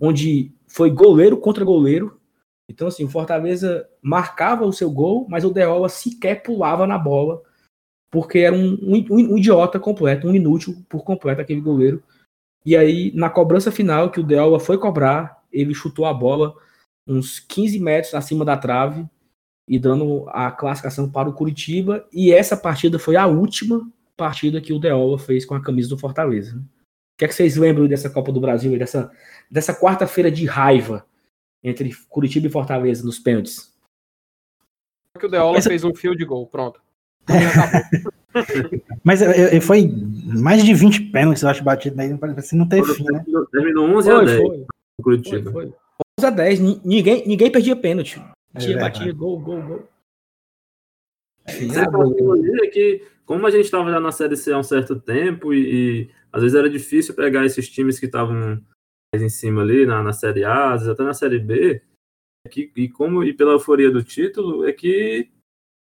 onde foi goleiro contra goleiro. Então, assim, o Fortaleza marcava o seu gol, mas o Deola sequer pulava na bola, porque era um, um, um idiota completo, um inútil por completo aquele goleiro. E aí, na cobrança final, que o Deola foi cobrar, ele chutou a bola uns 15 metros acima da trave e dando a classificação para o Curitiba. E essa partida foi a última partida que o Deola fez com a camisa do Fortaleza. O que é que vocês lembram dessa Copa do Brasil e dessa, dessa quarta-feira de raiva entre Curitiba e Fortaleza nos pênaltis? Que o Deola Essa... fez um fio de gol, pronto. Mas é, é, foi mais de 20 pênaltis, eu acho, batido aí, assim, não teve fim, né? Terminou 11 a 10 foi. Curitiba. Foi, foi. 11 a 10, ninguém, ninguém perdia pênalti. Batia, é batia, gol, gol, gol. É, é que, como a gente estava já na Série C há um certo tempo e, e às vezes era difícil pegar esses times que estavam mais em cima ali, na, na Série A, às vezes até na Série B, é que, e como e pela euforia do título, é que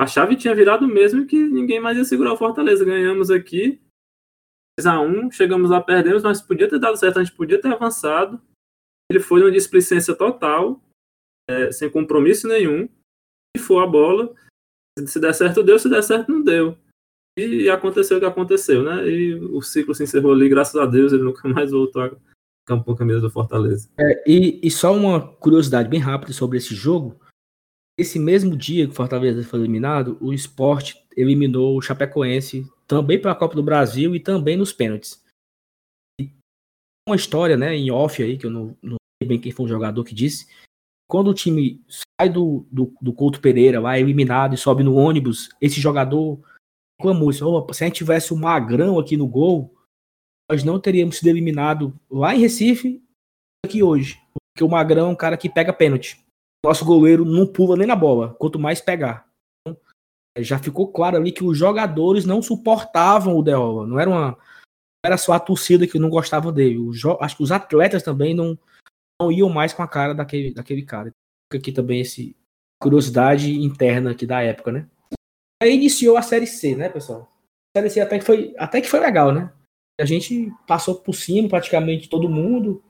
a chave tinha virado mesmo que ninguém mais ia segurar o Fortaleza. Ganhamos aqui 2x1, chegamos lá, perdemos, mas podia ter dado certo, a gente podia ter avançado. Ele foi numa displicência total, é, sem compromisso nenhum, e foi a bola. Se der certo, deu, se der certo, não deu. E aconteceu o que aconteceu, né? E o ciclo se encerrou ali, graças a Deus, ele nunca mais voltou a campo camisa do Fortaleza. É, e, e só uma curiosidade bem rápida sobre esse jogo. Esse mesmo dia que o Fortaleza foi eliminado, o Sport eliminou o Chapecoense também pela Copa do Brasil e também nos pênaltis. E uma história, né, em off aí, que eu não, não sei bem quem foi o jogador que disse, quando o time sai do, do, do Couto Pereira, lá eliminado e sobe no ônibus, esse jogador clamou isso, oh, se a gente tivesse o Magrão aqui no gol, nós não teríamos sido eliminado lá em Recife aqui hoje. Porque o Magrão é um cara que pega pênalti. Nosso goleiro não pula nem na bola, quanto mais pegar. Então, já ficou claro ali que os jogadores não suportavam o Deola. Não era uma. Era só a torcida que não gostava dele. acho que os atletas também não, não iam mais com a cara daquele, daquele cara. Aqui também esse curiosidade interna aqui da época, né? Aí iniciou a série C, né, pessoal? A série C até que foi, até que foi legal, né? A gente passou por cima praticamente todo mundo.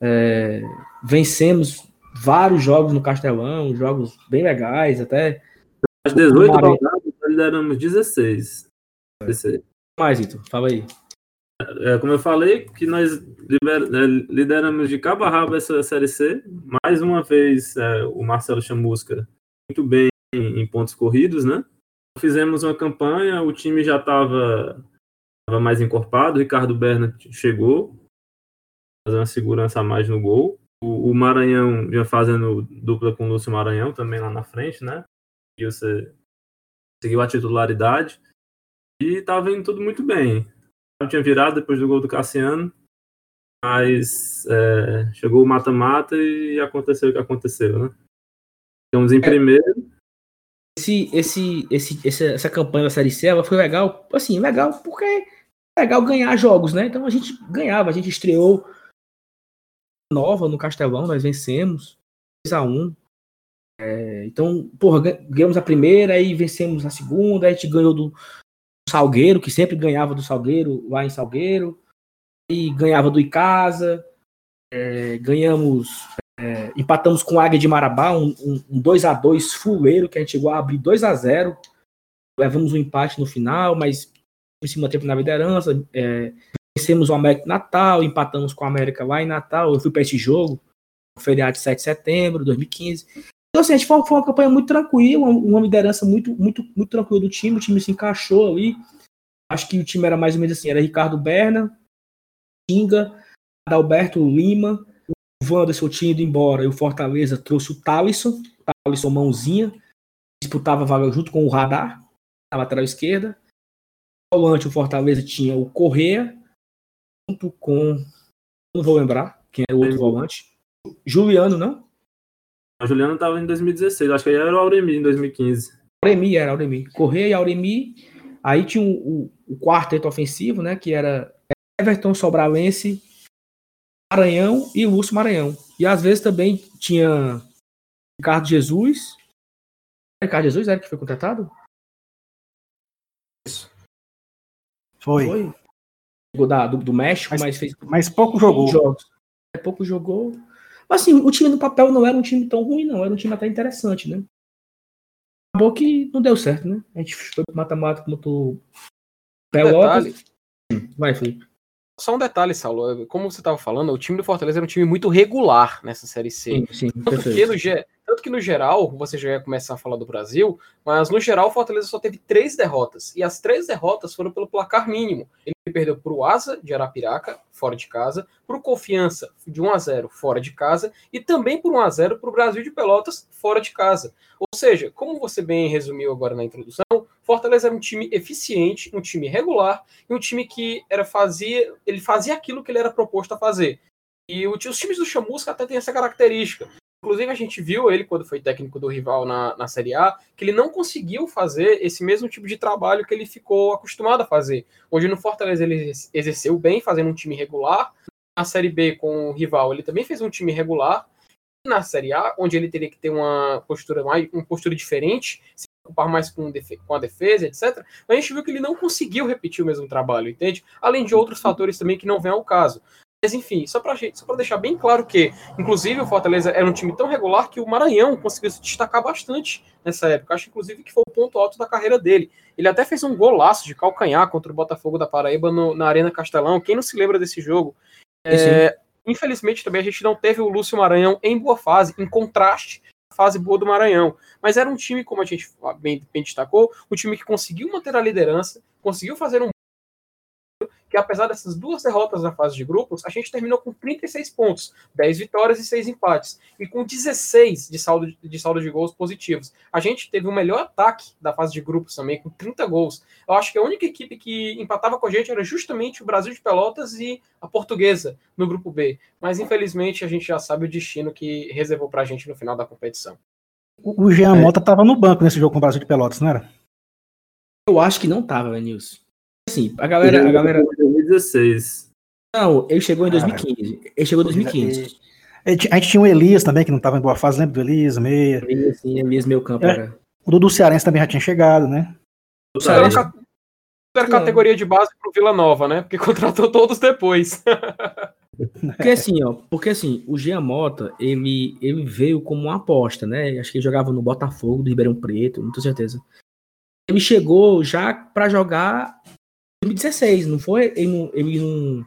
É, vencemos vários jogos no Castelão, jogos bem legais, até. As 18 rodadas, nós lideramos 16. É. Mais, Ito, fala aí. É, como eu falei, que nós é, lideramos de cabo a rabo essa Série C. Mais uma vez, é, o Marcelo Chamusca muito bem em pontos corridos, né? Fizemos uma campanha, o time já estava mais encorpado, Ricardo Berna chegou, fazer uma segurança a mais no gol. O, o Maranhão vinha fazendo dupla com o Lúcio Maranhão também lá na frente, né? E você seguiu a titularidade e estava indo tudo muito bem. Tinha virado depois do gol do Cassiano, mas é, chegou o mata-mata e aconteceu o que aconteceu, né? Ficamos em é. primeiro. Esse, esse, esse, essa campanha da Série C ela foi legal, assim, legal porque é legal ganhar jogos, né? Então a gente ganhava, a gente estreou nova no Castelão, nós vencemos 2 a 1 é, Então, porra, ganhamos a primeira e vencemos a segunda, a gente ganhou do Salgueiro, que sempre ganhava do Salgueiro lá em Salgueiro, e ganhava do Icasa, é, ganhamos, é, empatamos com o Águia de Marabá, um, um, um 2 a 2 fuleiro, que a gente chegou a abrir 2 a 0 levamos um empate no final, mas em cima tempo na liderança, é, vencemos o América Natal, empatamos com o América lá em Natal. Eu fui para esse jogo, feriado de 7 de setembro de 2015. Então, assim, a gente foi, foi uma campanha muito tranquila, uma, liderança muito, muito, muito tranquila do time. O time se encaixou ali. Acho que o time era mais ou menos assim: era Ricardo Berna, Tinga, Adalberto Lima, o Wanderson tinha ido embora e o Fortaleza trouxe o Thalisson, Thalisson mãozinha, disputava a vaga junto com o Radar, na lateral esquerda. volante, o Fortaleza tinha o Correa, junto com. Não vou lembrar quem era o outro volante. Juliano, não? O Juliano estava em 2016, acho que era o Auremi em 2015. Auremi era Auremi. Correia e Auremi. Aí tinha o, o, o quarteto ofensivo, né? Que era Everton Sobralense, Maranhão e Lúcio Maranhão. E às vezes também tinha Ricardo Jesus. Ricardo Jesus era que foi contratado? Isso. Foi. Foi da, do, do México, mas, mas, fez. Mas pouco jogou. Jogos. É, pouco jogou. Mas assim, o time no papel não era um time tão ruim, não. Era um time até interessante, né? Acabou que não deu certo, né? A gente foi pro mata-mata como tu. Pelotas. Vai, Felipe. Só um detalhe, Saulo. Como você estava falando, o time do Fortaleza era um time muito regular nessa Série C. Sim, sim, tanto, que no, tanto que no geral, você já ia começar a falar do Brasil, mas no geral o Fortaleza só teve três derrotas. E as três derrotas foram pelo placar mínimo. Ele perdeu para o Asa de Arapiraca, fora de casa, para o Confiança de 1 a 0 fora de casa, e também por 1 a 0 para o Brasil de Pelotas, fora de casa. Ou seja, como você bem resumiu agora na introdução, Fortaleza era um time eficiente, um time regular e um time que era fazia, ele fazia aquilo que ele era proposto a fazer. E os times do Chamusca até têm essa característica. Inclusive, a gente viu ele, quando foi técnico do rival na, na Série A, que ele não conseguiu fazer esse mesmo tipo de trabalho que ele ficou acostumado a fazer. Hoje no Fortaleza ele exerceu bem, fazendo um time regular. Na Série B, com o rival, ele também fez um time regular. Na Série A, onde ele teria que ter uma postura mais, uma postura diferente, se preocupar mais com, com a defesa, etc. Mas a gente viu que ele não conseguiu repetir o mesmo trabalho, entende? Além de outros fatores também que não vêm ao caso. Mas enfim, só para só pra deixar bem claro que, inclusive, o Fortaleza era um time tão regular que o Maranhão conseguiu se destacar bastante nessa época. Acho, inclusive, que foi o ponto alto da carreira dele. Ele até fez um golaço de calcanhar contra o Botafogo da Paraíba no, na Arena Castelão. Quem não se lembra desse jogo? É, infelizmente, também a gente não teve o Lúcio Maranhão em boa fase, em contraste à fase boa do Maranhão. Mas era um time, como a gente bem, bem destacou, um time que conseguiu manter a liderança, conseguiu fazer um que apesar dessas duas derrotas na fase de grupos, a gente terminou com 36 pontos, 10 vitórias e 6 empates, e com 16 de saldo de, saldo de gols positivos. A gente teve o melhor ataque da fase de grupos também, com 30 gols. Eu acho que a única equipe que empatava com a gente era justamente o Brasil de Pelotas e a Portuguesa no grupo B. Mas infelizmente a gente já sabe o destino que reservou pra gente no final da competição. O Jean Mota estava no banco nesse jogo com o Brasil de Pelotas, não era? Eu acho que não tava, Nilson. Assim, a galera. A galera... 2016. Não, ele chegou em 2015. Ele chegou em 2015. A gente tinha o Elias também, que não estava em boa fase, lembra do Elias, meia? Elias, sim, Elias, meu campo. É. Era... O Dudu Cearense também já tinha chegado, né? O Cearense. Era categoria de base pro Vila Nova, né? Porque contratou todos depois. Porque assim, ó, porque assim, o Jean Mota, ele, ele veio como uma aposta, né? Acho que ele jogava no Botafogo do Ribeirão Preto, não tenho certeza. Ele chegou já para jogar 2016, não foi? Ele não, ele não,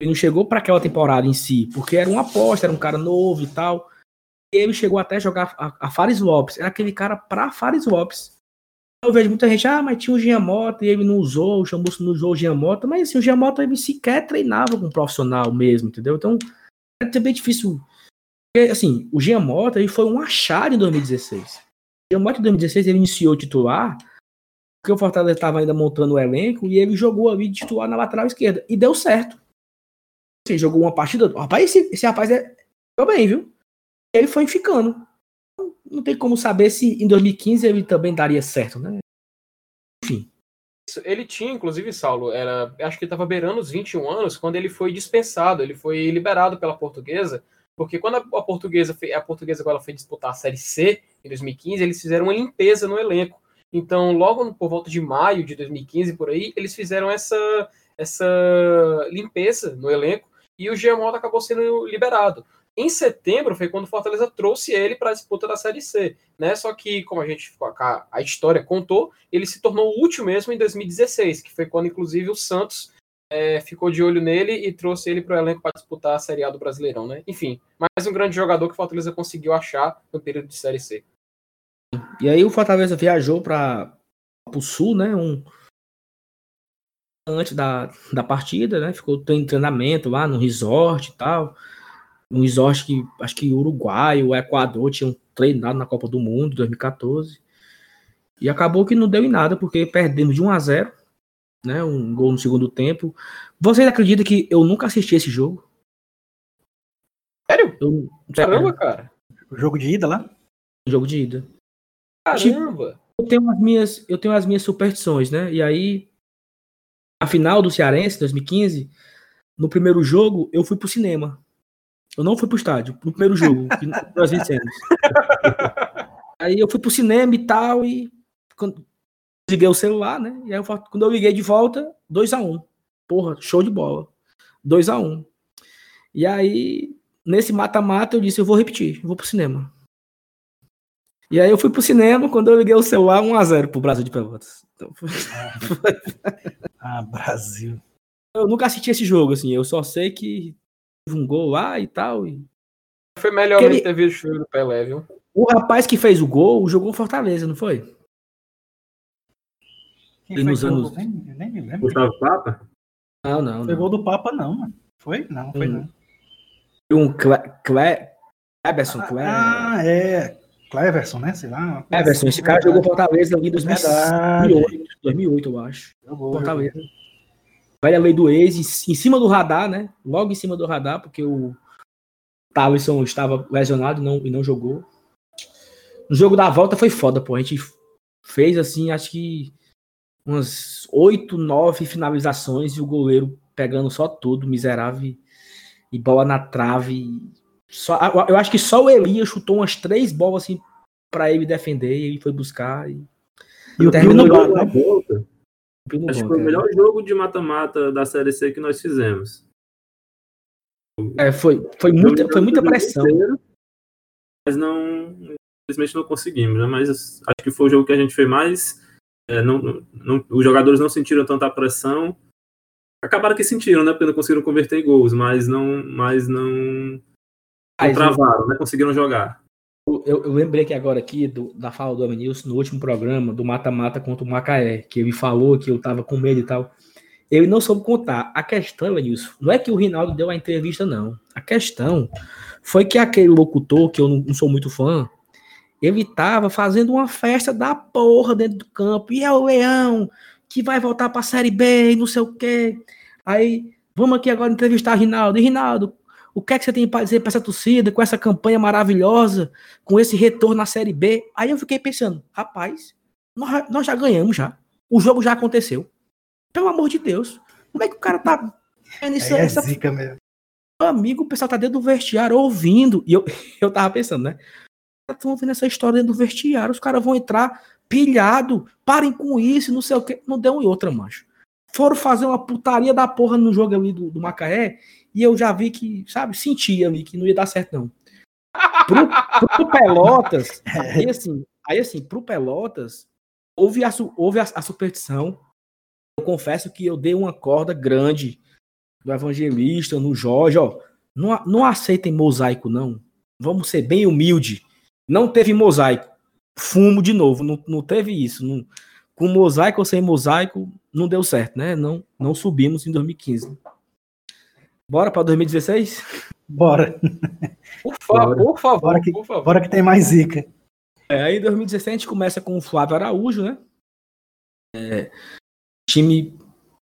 ele não chegou para aquela temporada em si, porque era uma aposta, era um cara novo e tal. E ele chegou até a jogar a, a Fares Lopes, era aquele cara para Fares Lopes. Eu vejo muita gente, ah, mas tinha o Giamota e ele não usou, o Chambusso não usou o Giamota, mas assim, o Giamota ele sequer treinava com um profissional mesmo, entendeu? Então, é também difícil. Porque, assim, o Giamota ele foi um achado em 2016. O Giamota em 2016 ele iniciou titular, porque o Fortaleza estava ainda montando o elenco e ele jogou ali de titular na lateral esquerda. E deu certo. Assim, jogou uma partida. Rapaz, esse, esse rapaz é. Jogou bem, viu? Ele foi ficando não tem como saber se em 2015 ele também daria certo, né? Enfim. Ele tinha, inclusive, Saulo, era, acho que estava beirando os 21 anos quando ele foi dispensado, ele foi liberado pela portuguesa, porque quando a, portuguesa, a portuguesa agora foi disputar a Série C em 2015, eles fizeram uma limpeza no elenco. Então, logo por volta de maio de 2015, por aí, eles fizeram essa, essa limpeza no elenco e o Giamotto acabou sendo liberado. Em setembro foi quando o Fortaleza trouxe ele para a disputa da Série C, né? Só que, como a gente a história contou, ele se tornou útil mesmo em 2016, que foi quando, inclusive, o Santos é, ficou de olho nele e trouxe ele para o elenco para disputar a Série A do Brasileirão, né? Enfim, mais um grande jogador que o Fortaleza conseguiu achar no período de Série C. E aí o Fortaleza viajou para o Sul, né? Um, antes da, da partida, né? Ficou em treinamento lá no resort e tal um resort que acho que Uruguai, o Equador tinham treinado na Copa do Mundo 2014. E acabou que não deu em nada, porque perdemos de 1 a 0 né? Um gol no segundo tempo. Vocês acreditam que eu nunca assisti esse jogo? Sério? Eu, Caramba, cara. O jogo de ida lá? Jogo de ida. Caramba! Eu tenho as minhas, eu tenho as minhas superstições, né? E aí, a final do Cearense, 2015, no primeiro jogo, eu fui pro cinema. Eu não fui pro estádio, no primeiro jogo, que nós vencemos. Aí eu fui pro cinema e tal, e quando liguei o celular, né? E aí eu, quando eu liguei de volta, 2x1. Um. Porra, show de bola. 2x1. Um. E aí, nesse mata-mata, eu disse, eu vou repetir, eu vou pro cinema. E aí eu fui pro cinema, quando eu liguei o celular, 1x0 pro Brasil de Pelotas. Então, foi... ah, Brasil. Eu nunca assisti esse jogo, assim, eu só sei que um gol lá e tal. E... Foi melhor ele... ter visto o chute do Pelé, viu? O rapaz que fez o gol jogou Fortaleza, não foi? Quem e nos anos... Nem, nem me lembro. Gustavo Papa? Não, não. Foi gol do Papa, não, mano. Foi? Não, foi não. Um Cle... Cle... Cleberson, Cle... Ah, é. Cleverson, né? Sei lá. Cleverson, esse cara jogou Fortaleza ali em 2008, 2008, eu acho. Jogou, Fortaleza. Jogou velha lei do ex, em cima do radar, né? Logo em cima do radar, porque o Talisson estava lesionado e não, e não jogou. No jogo da volta foi foda, pô. A gente fez assim, acho que umas oito, nove finalizações e o goleiro pegando só tudo, miserável, e bola na trave. Só, eu acho que só o Elias chutou umas três bolas assim para ele defender e ele foi buscar. E, e o terminou na volta. Acho que foi o melhor jogo de mata-mata da Série C que nós fizemos. É, foi, foi, muita, foi muita pressão. Mas não. Infelizmente não conseguimos, né? Mas acho que foi o jogo que a gente fez mais. É, não, não, os jogadores não sentiram tanta pressão. Acabaram que sentiram, né? Porque não conseguiram converter em gols, mas não. Mas não. Não travaram, né? Conseguiram jogar. Eu, eu, lembrei que agora aqui do, da fala do Avenilson no último programa do mata-mata contra o Macaé, que ele falou que eu tava com medo e tal. ele não soube contar. A questão, Elenilson, não é que o Rinaldo deu a entrevista, não. A questão foi que aquele locutor, que eu não, não sou muito fã, ele tava fazendo uma festa da porra dentro do campo. E é o Leão que vai voltar pra Série B e não sei o quê. Aí, vamos aqui agora entrevistar Rinaldo. E Rinaldo, o que é que você tem para dizer para essa torcida com essa campanha maravilhosa, com esse retorno na Série B? Aí eu fiquei pensando, rapaz, nós, nós já ganhamos já. O jogo já aconteceu. Pelo amor de Deus. Como é que o cara tá Isso é essa... zica mesmo. Meu amigo, o pessoal tá dentro do vestiário ouvindo. E eu, eu tava pensando, né? Estão ouvindo essa história dentro do vestiário. Os caras vão entrar pilhado. Parem com isso, não sei o que. Não deu um e outra, mancho. Foram fazer uma putaria da porra no jogo ali do, do Macaé. E eu já vi que, sabe, sentia ali que não ia dar certo, não. Pro, pro Pelotas, aí assim, aí assim, pro Pelotas, houve a, houve a, a superstição eu confesso que eu dei uma corda grande do evangelista, no Jorge, ó, não, não aceitem mosaico, não. Vamos ser bem humilde. Não teve mosaico. Fumo de novo, não, não teve isso. Não, com mosaico ou sem mosaico, não deu certo, né? Não, não subimos em 2015. Bora para 2016? Bora. Por, favor, por favor, bora que, por favor. Bora que tem mais zica. É, aí em 2016 a gente começa com o Flávio Araújo, né? É, time.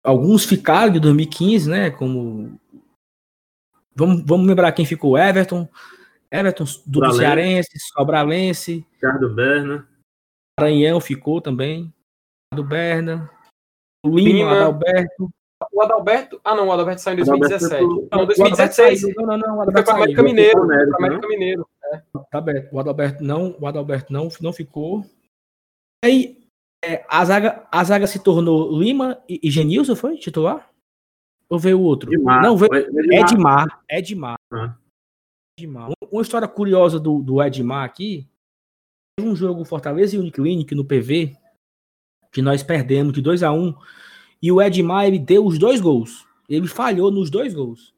Alguns ficaram de 2015, né? Como. Vamos, vamos lembrar quem ficou: Everton, Everton do Sobralense. Cearense, Sobralense. Ricardo Berna. Maranhão ficou também. Ricardo Berna. Lima, Lima, Adalberto. O Adalberto. Ah, não, o Adalberto saiu em 2017. Não, 2016. Não, não, não. O Adalberto foi para América Mineiro. Foi América Mineiro. É. Tá bem. O Adalberto não, o Adalberto não, não ficou. Aí é, a, zaga, a zaga se tornou Lima e, e Genilson, foi titular? Ou veio o outro? Edmar. Não, veio Edmar. Edmar. Ah. Edmar. Uma história curiosa do, do Edmar aqui. Teve um jogo Fortaleza e Uniclinic no PV, que nós perdemos de 2 a 1 um, e o Edmar ele deu os dois gols. Ele falhou nos dois gols.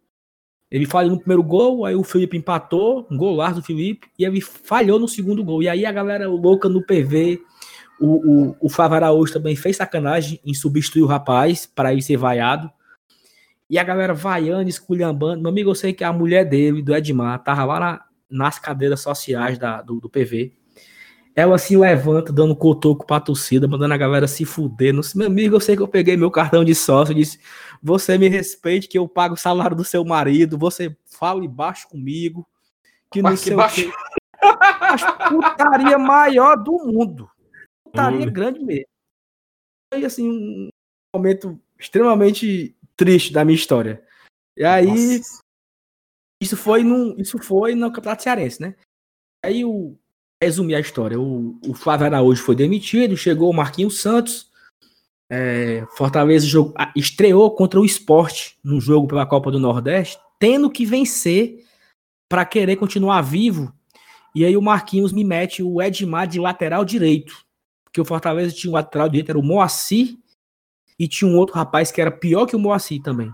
Ele falhou no primeiro gol, aí o Felipe empatou, um golaço do Felipe, e ele falhou no segundo gol. E aí a galera louca no PV o, o, o Flávio Araújo também fez sacanagem em substituir o rapaz para ir ser vaiado. E a galera vaiando, esculhambando. Meu amigo, eu sei que a mulher dele, do Edmar, tava lá na, nas cadeiras sociais da, do, do PV. Ela se levanta, dando cotoco pra torcida, mandando a galera se fuder. Meu amigo, eu sei que eu peguei meu cartão de sócio e disse: Você me respeite, que eu pago o salário do seu marido. Você fale baixo comigo. Que não sei baixo. o quê. A putaria maior do mundo putaria grande mesmo. Foi assim, um momento extremamente triste da minha história. E aí, Nossa. isso foi no, isso foi no Campeonato Cearense, né? Aí o resumir a história, o, o Flávio Araújo foi demitido, chegou o Marquinhos Santos, é, Fortaleza estreou contra o esporte no jogo pela Copa do Nordeste, tendo que vencer para querer continuar vivo. E aí o Marquinhos me mete o Edmar de lateral direito que o Fortaleza tinha um lateral direito, era o Moacir, e tinha um outro rapaz que era pior que o Moacir também.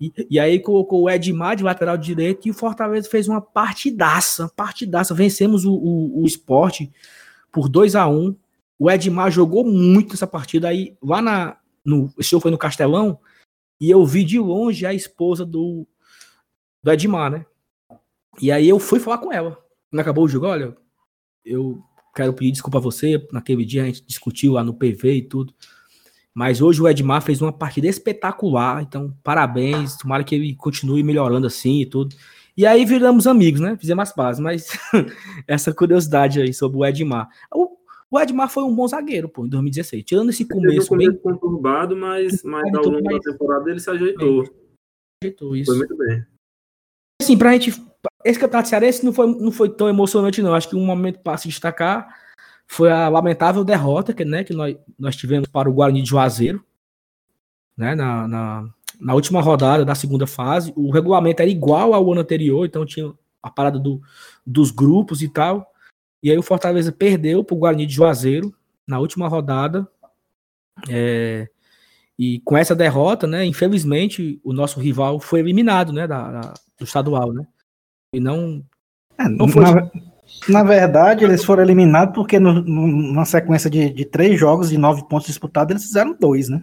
E, e aí colocou o Edmar de lateral direito e o Fortaleza fez uma partidaça, partidaça. Vencemos o, o, o esporte por 2 a 1 um. O Edmar jogou muito essa partida. Aí lá na. No, esse jogo foi no Castelão. E eu vi de longe a esposa do, do Edmar, né? E aí eu fui falar com ela. Quando acabou o jogo, olha, eu quero pedir desculpa a você. Naquele dia a gente discutiu lá no PV e tudo. Mas hoje o Edmar fez uma partida espetacular. Então, parabéns. Tomara que ele continue melhorando assim e tudo. E aí viramos amigos, né? Fizemos as pazes. Mas essa curiosidade aí sobre o Edmar. O, o Edmar foi um bom zagueiro, pô, em 2016. Tirando esse começo. Ele bem conturbado, mas, mas ao longo da temporada ele se ajeitou. Bem, ajeitou isso. Foi muito bem. Assim, pra gente esse campeonato cearense não foi, não foi tão emocionante, não. Acho que um momento para se destacar foi a lamentável derrota que, né, que nós, nós tivemos para o Guarani de Juazeiro, né, na, na, na, última rodada da segunda fase. O regulamento era igual ao ano anterior, então tinha a parada do, dos grupos e tal. E aí o Fortaleza perdeu para o Guarani de Juazeiro na última rodada. É, e com essa derrota, né, infelizmente, o nosso rival foi eliminado né, da, da do estadual, né? E não. É, não foi... na, na, verdade, eles foram eliminados porque no, numa sequência de, de três jogos de nove pontos disputados, eles fizeram dois, né?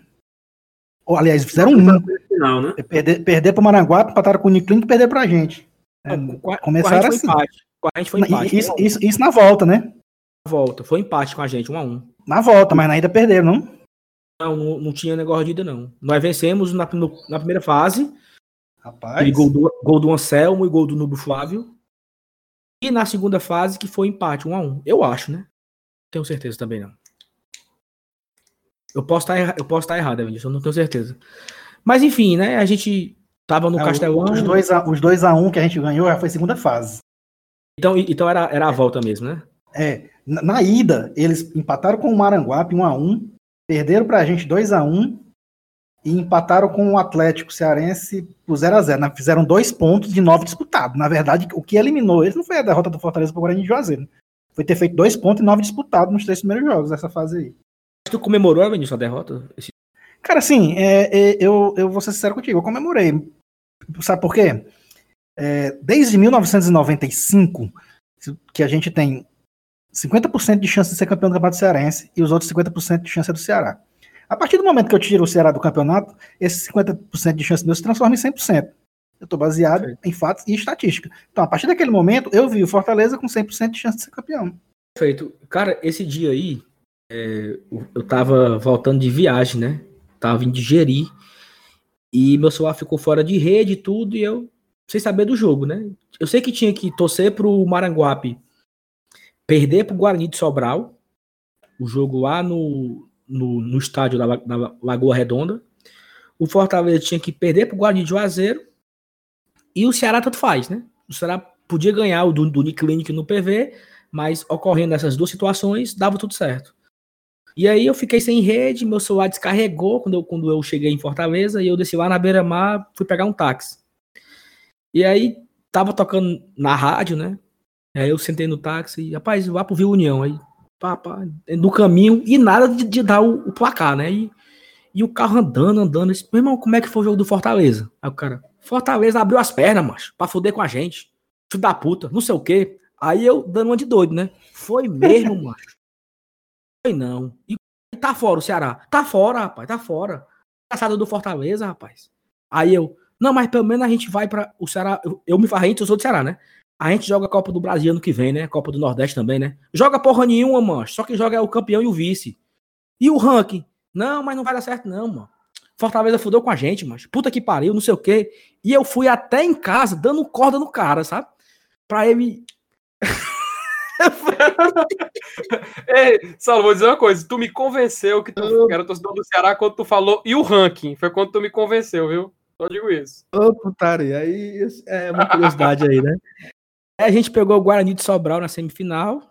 Ou, aliás, fizeram um. Final, né? Perder, perder pro Maranguape, empataram com o Uniclinic e perder gente. É, com a- começaram com a gente assim. empate. Gente. Isso, isso, isso na volta, né? Na volta. Foi empate com a gente, um a um. Na volta, mas na ida perderam, não? Não, não, não tinha negócio de ida, não. Nós vencemos na, no- na primeira fase. Rapaz. Aquele gol do, gol do Anselmo e gol do Nubo Flávio. E na segunda fase, que foi empate, um a um. Eu acho, né? Tenho certeza também, não. Eu posso estar erra- eu posso estar errado, Evanilson, eu não tenho certeza. Mas enfim, né? A gente tava no É, Castelão. Os 2 a, os dois a 1 que a gente ganhou já foi segunda fase. Então, então era, era a volta mesmo, né? É, na, na ida, eles empataram com o Maranguape 1 a 1 perderam pra gente 2 a 1 e empataram com o Atlético Cearense por 0 a 0 né? Fizeram dois pontos de nove disputados. Na verdade, o que eliminou eles não foi a derrota do Fortaleza pro Guarani de Juazeiro. Foi ter feito dois pontos e nove disputados nos três primeiros jogos dessa fase aí. Tu comemorou, a derrota? Esse- Cara, assim, é, é, eu, eu vou ser sincero contigo, eu comemorei. Sabe por quê? É, desde 1995, que a gente tem 50% de chance de ser campeão do Campeonato Cearense e os outros 50% de chance é do Ceará. A partir do momento que eu tiro o Ceará do campeonato, esse 50% de chance meu se transforma em 100%. Eu estou baseado em fatos e estatística. Então, a partir daquele momento, eu vi o Fortaleza com 100% de chance de ser campeão. Perfeito. Cara, esse dia aí, é, eu- eu tava voltando de viagem, né? Tava vindo de Jeri. E meu celular ficou fora de rede e tudo, e eu, sem saber do jogo, né? Eu sei que tinha que torcer pro Maranguape perder pro Guarani de Sobral, o jogo lá no, no, no estádio da, da Lagoa Redonda. O Fortaleza tinha que perder pro Guarani de Juazeiro. E o Ceará tanto faz, né? O Ceará podia ganhar o do, do Uniclinic no PV, mas ocorrendo essas duas situações, dava tudo certo. E aí eu fiquei sem rede, meu celular descarregou quando eu, quando eu cheguei em Fortaleza e eu desci lá na beira-mar, fui pegar um táxi. E aí tava tocando na rádio, né? Aí eu sentei no táxi e, rapaz, vá pro Vila União. Aí, pá, pá, no caminho, e nada de, de dar o, o placar, né? E, e o carro andando, andando. Disse, meu irmão, como é que foi o jogo do Fortaleza? Aí o cara, Fortaleza abriu as pernas, macho, pra foder com a gente. Filho da puta, não sei o quê. Aí eu dando uma de doido, né? Foi mesmo, macho. Foi não. E tá fora o Ceará. Tá fora, rapaz, tá fora. Passada do Fortaleza, rapaz. Aí eu, não, mas pelo menos a gente vai pra o Ceará. Eu, eu me farrei, eu sou do Ceará, né? A gente joga a Copa do Brasil ano que vem, né? Copa do Nordeste também, né? Joga porra nenhuma, mano. Só que joga é o campeão e o vice. E o ranking? Não, mas não vai dar certo, não, mano. Fortaleza fudeu com a gente, mas puta que pariu, não sei o quê. E eu fui até em casa dando corda no cara, sabe? Pra ele. Ei, Saulo, vou dizer uma coisa. Tu me convenceu que tu era torcedor do Ceará quando tu falou. E o ranking? Foi quando tu me convenceu, viu? Só digo isso. Ô, putaria. Aí é uma curiosidade aí, né? A gente pegou o Guarani de Sobral na semifinal.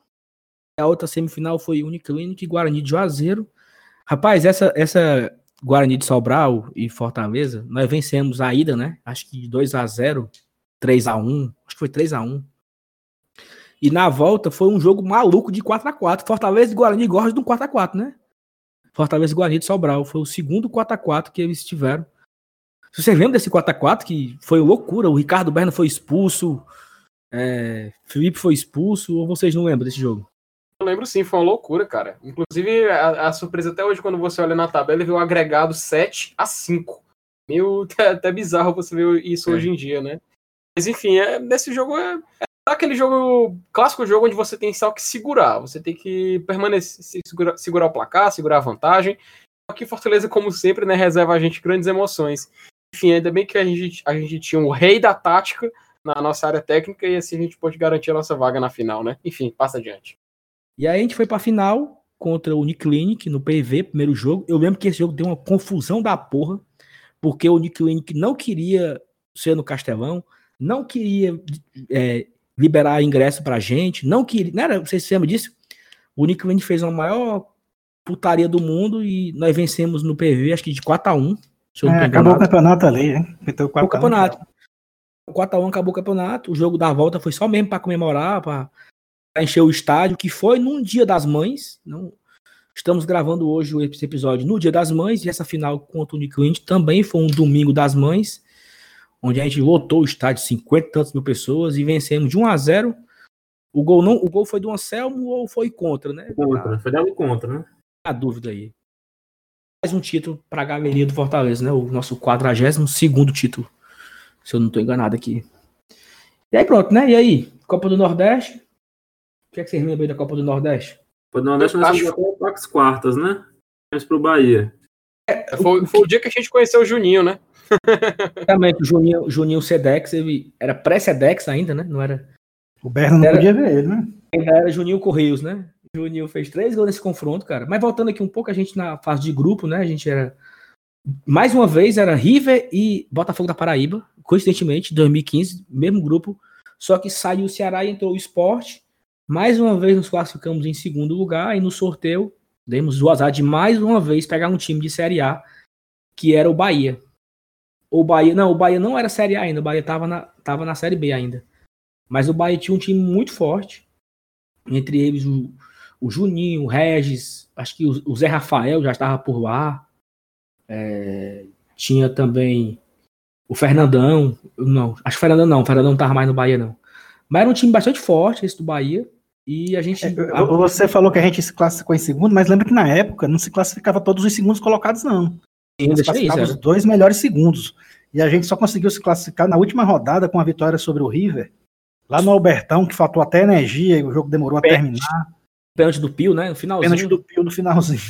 A outra semifinal foi Uniclinic e Guarani de Juazeiro. Rapaz, essa, essa Guarani de Sobral e Fortaleza, nós vencemos a ida, né? Acho que 2 a 0 3 a 1 acho que foi 3 a 1 E na volta foi um jogo maluco de 4 a 4 Fortaleza e Guarani gostam de um 4 a 4 né? Fortaleza e Guarani de Sobral. Foi o segundo 4 a 4 que eles tiveram. Você lembra desse 4x4 que foi loucura? O Ricardo Berna foi expulso, é, Felipe foi expulso, ou vocês não lembram desse jogo? Eu lembro sim, foi uma loucura, cara. Inclusive, a, a surpresa até hoje, quando você olha na tabela, ele vê o agregado 7 a 5. Meio até, até bizarro você ver isso É. hoje em dia, né? Mas enfim, é, nesse jogo é, é aquele jogo, clássico jogo onde você tem só que segurar. Você tem que permanecer, se segurar, segurar o placar, segurar a vantagem. Aqui Fortaleza, como sempre, né, reserva a gente grandes emoções. Enfim, ainda bem que a gente, a gente tinha o rei da tática na nossa área técnica e assim a gente pode garantir a nossa vaga na final, né? Enfim, passa adiante. E aí a gente foi pra final contra o Uniclinic no PV, primeiro jogo. Eu lembro que esse jogo deu uma confusão da porra, porque o Uniclinic não queria ser no Castelão, não queria é, liberar ingresso pra gente, não queria. Não era, vocês se lembram disso? O Uniclinic fez a maior putaria do mundo e nós vencemos no PV, acho que de 4 a 1 se eu não É, acabou o campeonato ali, hein? Meteu o 4 a 1. campeonato. O 4x1 acabou o campeonato. O jogo da volta foi só mesmo para comemorar, para encher o estádio, que foi num dia das mães. Não, estamos gravando hoje esse episódio no dia das mães, e essa final contra o Uniclinic também foi um domingo das mães, onde a gente lotou o estádio, 50 e tantas mil pessoas, e vencemos de 1 a 0 O gol, não, o gol foi do Anselmo ou foi contra, né? Contra. Foi dado contra, né? A dúvida aí. mais um título para a galeria do Fortaleza, né? O nosso 42 segundo título. Se eu não estou enganado aqui. E aí pronto, né? E aí? Copa do Nordeste? O que é que vocês lembram aí da Copa do Nordeste? Copa do Nordeste nós Acho- fomos até as quartas, né? Vamos pro Bahia. Foi, foi o dia que a gente conheceu o Juninho, né? Exatamente, o Juninho, Juninho Sedex, ele era pré-Sedex ainda, né? Não era. O Berna não Era- podia ver ele, né? Ainda era Juninho Correios, né? Juninho fez três gols nesse confronto, cara. Mas voltando aqui um pouco, a gente na fase de grupo, né? A gente era. Mais uma vez, era River e Botafogo da Paraíba, coincidentemente, 2015, mesmo grupo. Só que saiu o Ceará e entrou o esporte. Mais uma vez nos classificamos em segundo lugar e no sorteio demos o azar de mais uma vez pegar um time de Série A, que era o Bahia. O Bahia, não, o Bahia não era Série A ainda, o Bahia tava na, tava na Série B ainda. Mas o Bahia tinha um time muito forte, entre eles o, o Juninho, o Regis, acho que o, o Zé Rafael já estava por lá. É, tinha também o Fernandão, não, acho que o Fernandão não, o Fernandão não estava mais no Bahia não. Mas era um time bastante forte esse do Bahia e a gente É, Você falou que a gente se classificou em segundo, mas lembra que na época não se classificava todos os segundos colocados, não. ainda Se tinha isso, classificava os dois melhores segundos. E a gente só conseguiu se classificar na última rodada com a vitória sobre o River. Lá no Albertão, que faltou até energia e o jogo demorou a terminar. pênalti do Pio, né? No finalzinho. Pênalti do Pio no finalzinho.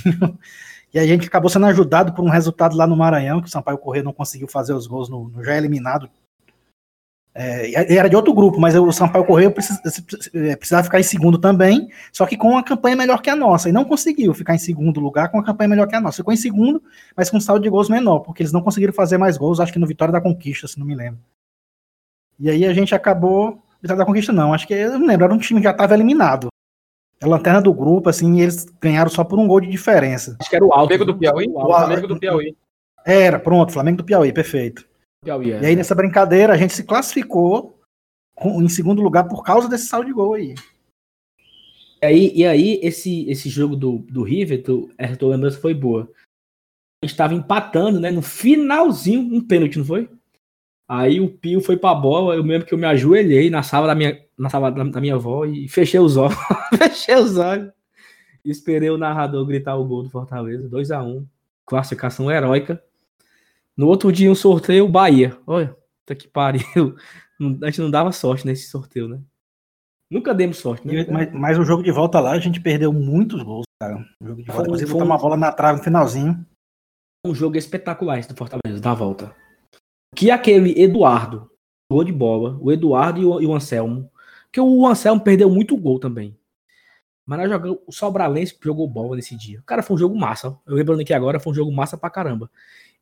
E a gente acabou sendo ajudado por um resultado lá no Maranhão, que o Sampaio Corrêa não conseguiu fazer os gols no, no já eliminado. É, era de outro grupo, mas o Sampaio Correia precis- eh, precisava ficar em segundo também, só que com uma campanha melhor que a nossa. E não conseguiu ficar em segundo lugar com uma campanha melhor que a nossa. Ficou em segundo, mas com um saldo de gols menor, porque eles não conseguiram fazer mais gols, acho que no Vitória da Conquista, se não me lembro. E aí a gente acabou. Vitória da Conquista não, acho que eu não lembro, era um time que já estava eliminado. É a lanterna do grupo, assim, e eles ganharam só por um gol de diferença. Acho que era o Alto. Flamengo do Piauí? O Flamengo do Piauí. Era, pronto, Flamengo do Piauí, perfeito. Piauí, é. E aí nessa brincadeira a gente se classificou em segundo lugar por causa desse saldo de gol aí. E aí, e aí esse, esse jogo do, do River, tu, essa tua lembrança foi boa. A gente tava empatando, né? No finalzinho, um pênalti, não foi? Aí o Pio foi pra bola, eu lembro que eu me ajoelhei na sala da minha, na sala da, minha avó e fechei os olhos. fechei os olhos. E esperei o narrador gritar o gol do Fortaleza, 2 a 1 Classificação heróica. No outro dia, um sorteio, Bahia. Olha, puta que pariu. A gente não dava sorte nesse sorteio, né? Nunca demos sorte, né? Mas, mas o jogo de volta lá a gente perdeu muitos gols, cara. O jogo de volta, inclusive, foi um- uma bola na trave no finalzinho. um jogo espetacular esse do Fortaleza, da volta. Que aquele Eduardo, gol de bola, o Eduardo e o, e o Anselmo, que o Anselmo perdeu muito gol também. Mas nós jogamos, o Sobralense jogou bola nesse dia. Cara, foi um jogo massa. Eu lembrando aqui agora, foi um jogo massa pra caramba.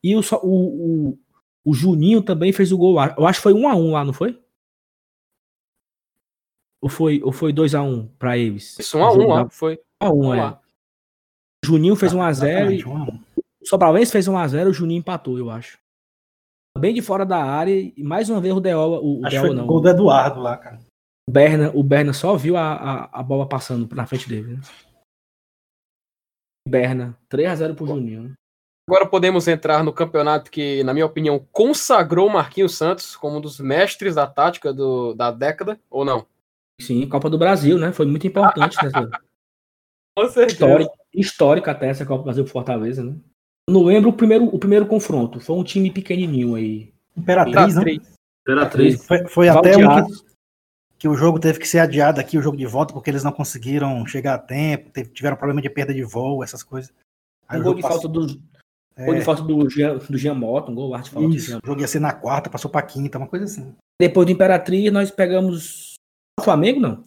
E o, o, o, o Juninho também fez o gol lá. Eu acho que foi 1 a 1 lá, não foi? Ou foi, ou foi 2 a 1 pra eles? Isso, um a O jogo um, da- ó. Foi. 1 a 1 Vamos é. lá. O Juninho fez 1 a 0 e a o Sobralense fez 1x0, o Juninho empatou, eu acho. Bem de fora da área, e mais uma vez o Deola, o, o Acho Deola foi não, o gol do Eduardo lá, cara. O Berna, o Berna só viu a, a, a bola passando na frente dele. Né? Berna, 3x0 pro Juninho. né? Agora podemos entrar no campeonato que, na minha opinião, consagrou o Marquinhos Santos como um dos mestres da tática do, da década, ou não? Sim, Copa do Brasil, né? Foi muito importante nessa Com certeza. histórica, histórica até essa Copa do Brasil pro Fortaleza, né? Eu não lembro o primeiro, o primeiro confronto. Foi um time pequenininho aí. Imperatriz, né? Imperatriz. Foi, foi até um que, que o jogo teve que ser adiado aqui, o jogo de volta, porque eles não conseguiram chegar a tempo, teve- tiveram problema de perda de voo, essas coisas. Aí Um o gol de passou- falta do, é, gol de falta do Jean, do Jean Mota, um gol lá de falta do Isso, Jean. o jogo ia ser na quarta, passou pra quinta, uma coisa assim. Depois do Imperatriz, nós pegamos o Flamengo, não?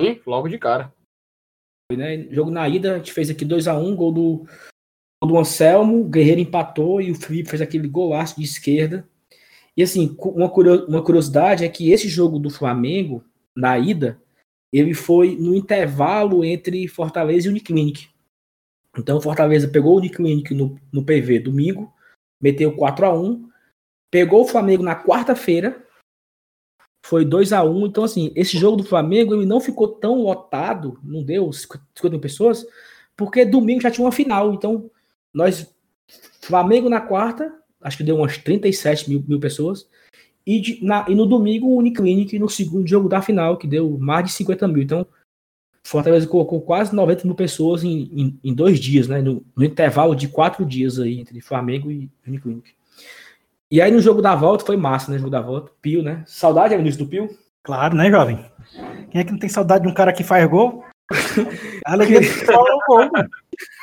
Sim, logo de cara. Foi, né? Jogo na ida, a gente fez aqui 2x1, gol do, gol do Anselmo, o Guerreiro empatou e o Felipe fez aquele golaço de esquerda. E assim, uma curio- uma curiosidade é que esse jogo do Flamengo, na ida, ele foi no intervalo entre Fortaleza e Uniclinic. Então, Fortaleza pegou o Uniclinic no, no PV domingo, meteu 4x1, pegou o Flamengo na quarta-feira, foi 2 a 1 Então, assim, esse jogo do Flamengo ele não ficou tão lotado, não deu 50 mil pessoas, porque domingo já tinha uma final. Então, nós, Flamengo na quarta, acho que deu umas 37 mil, mil pessoas, e, de- na- e no domingo o Uniclinic no segundo jogo da final, que deu mais de 50 mil. Então, Fortaleza colocou quase 90 mil pessoas em, em, em dois dias, né? No, no, intervalo de quatro dias aí entre Flamengo e Uniclinic. E aí no jogo da volta foi massa, né? Jogo da volta. Pio, né? Saudade, início do Pio? Claro, né, jovem? Quem é que não tem saudade de um cara que faz gol? Alegria de gol,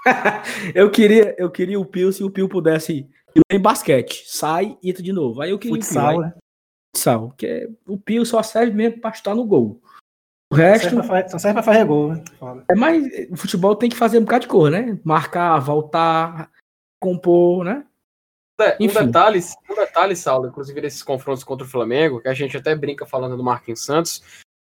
eu queria, eu queria o Pio se o Pio pudesse em basquete. Sai e entra de novo. Aí eu queria Futsal, o Pio. Né? Futsal, porque o Pio só serve mesmo para estar no gol. O resto. Só serve pra fazer gol, né? É, mas o futebol tem que fazer um bocado de cor, né? Marcar, voltar, compor, né? É, um, detalhe, um detalhe, Saulo, inclusive desses confrontos contra o Flamengo, que a gente até brinca falando do Marquinhos Santos,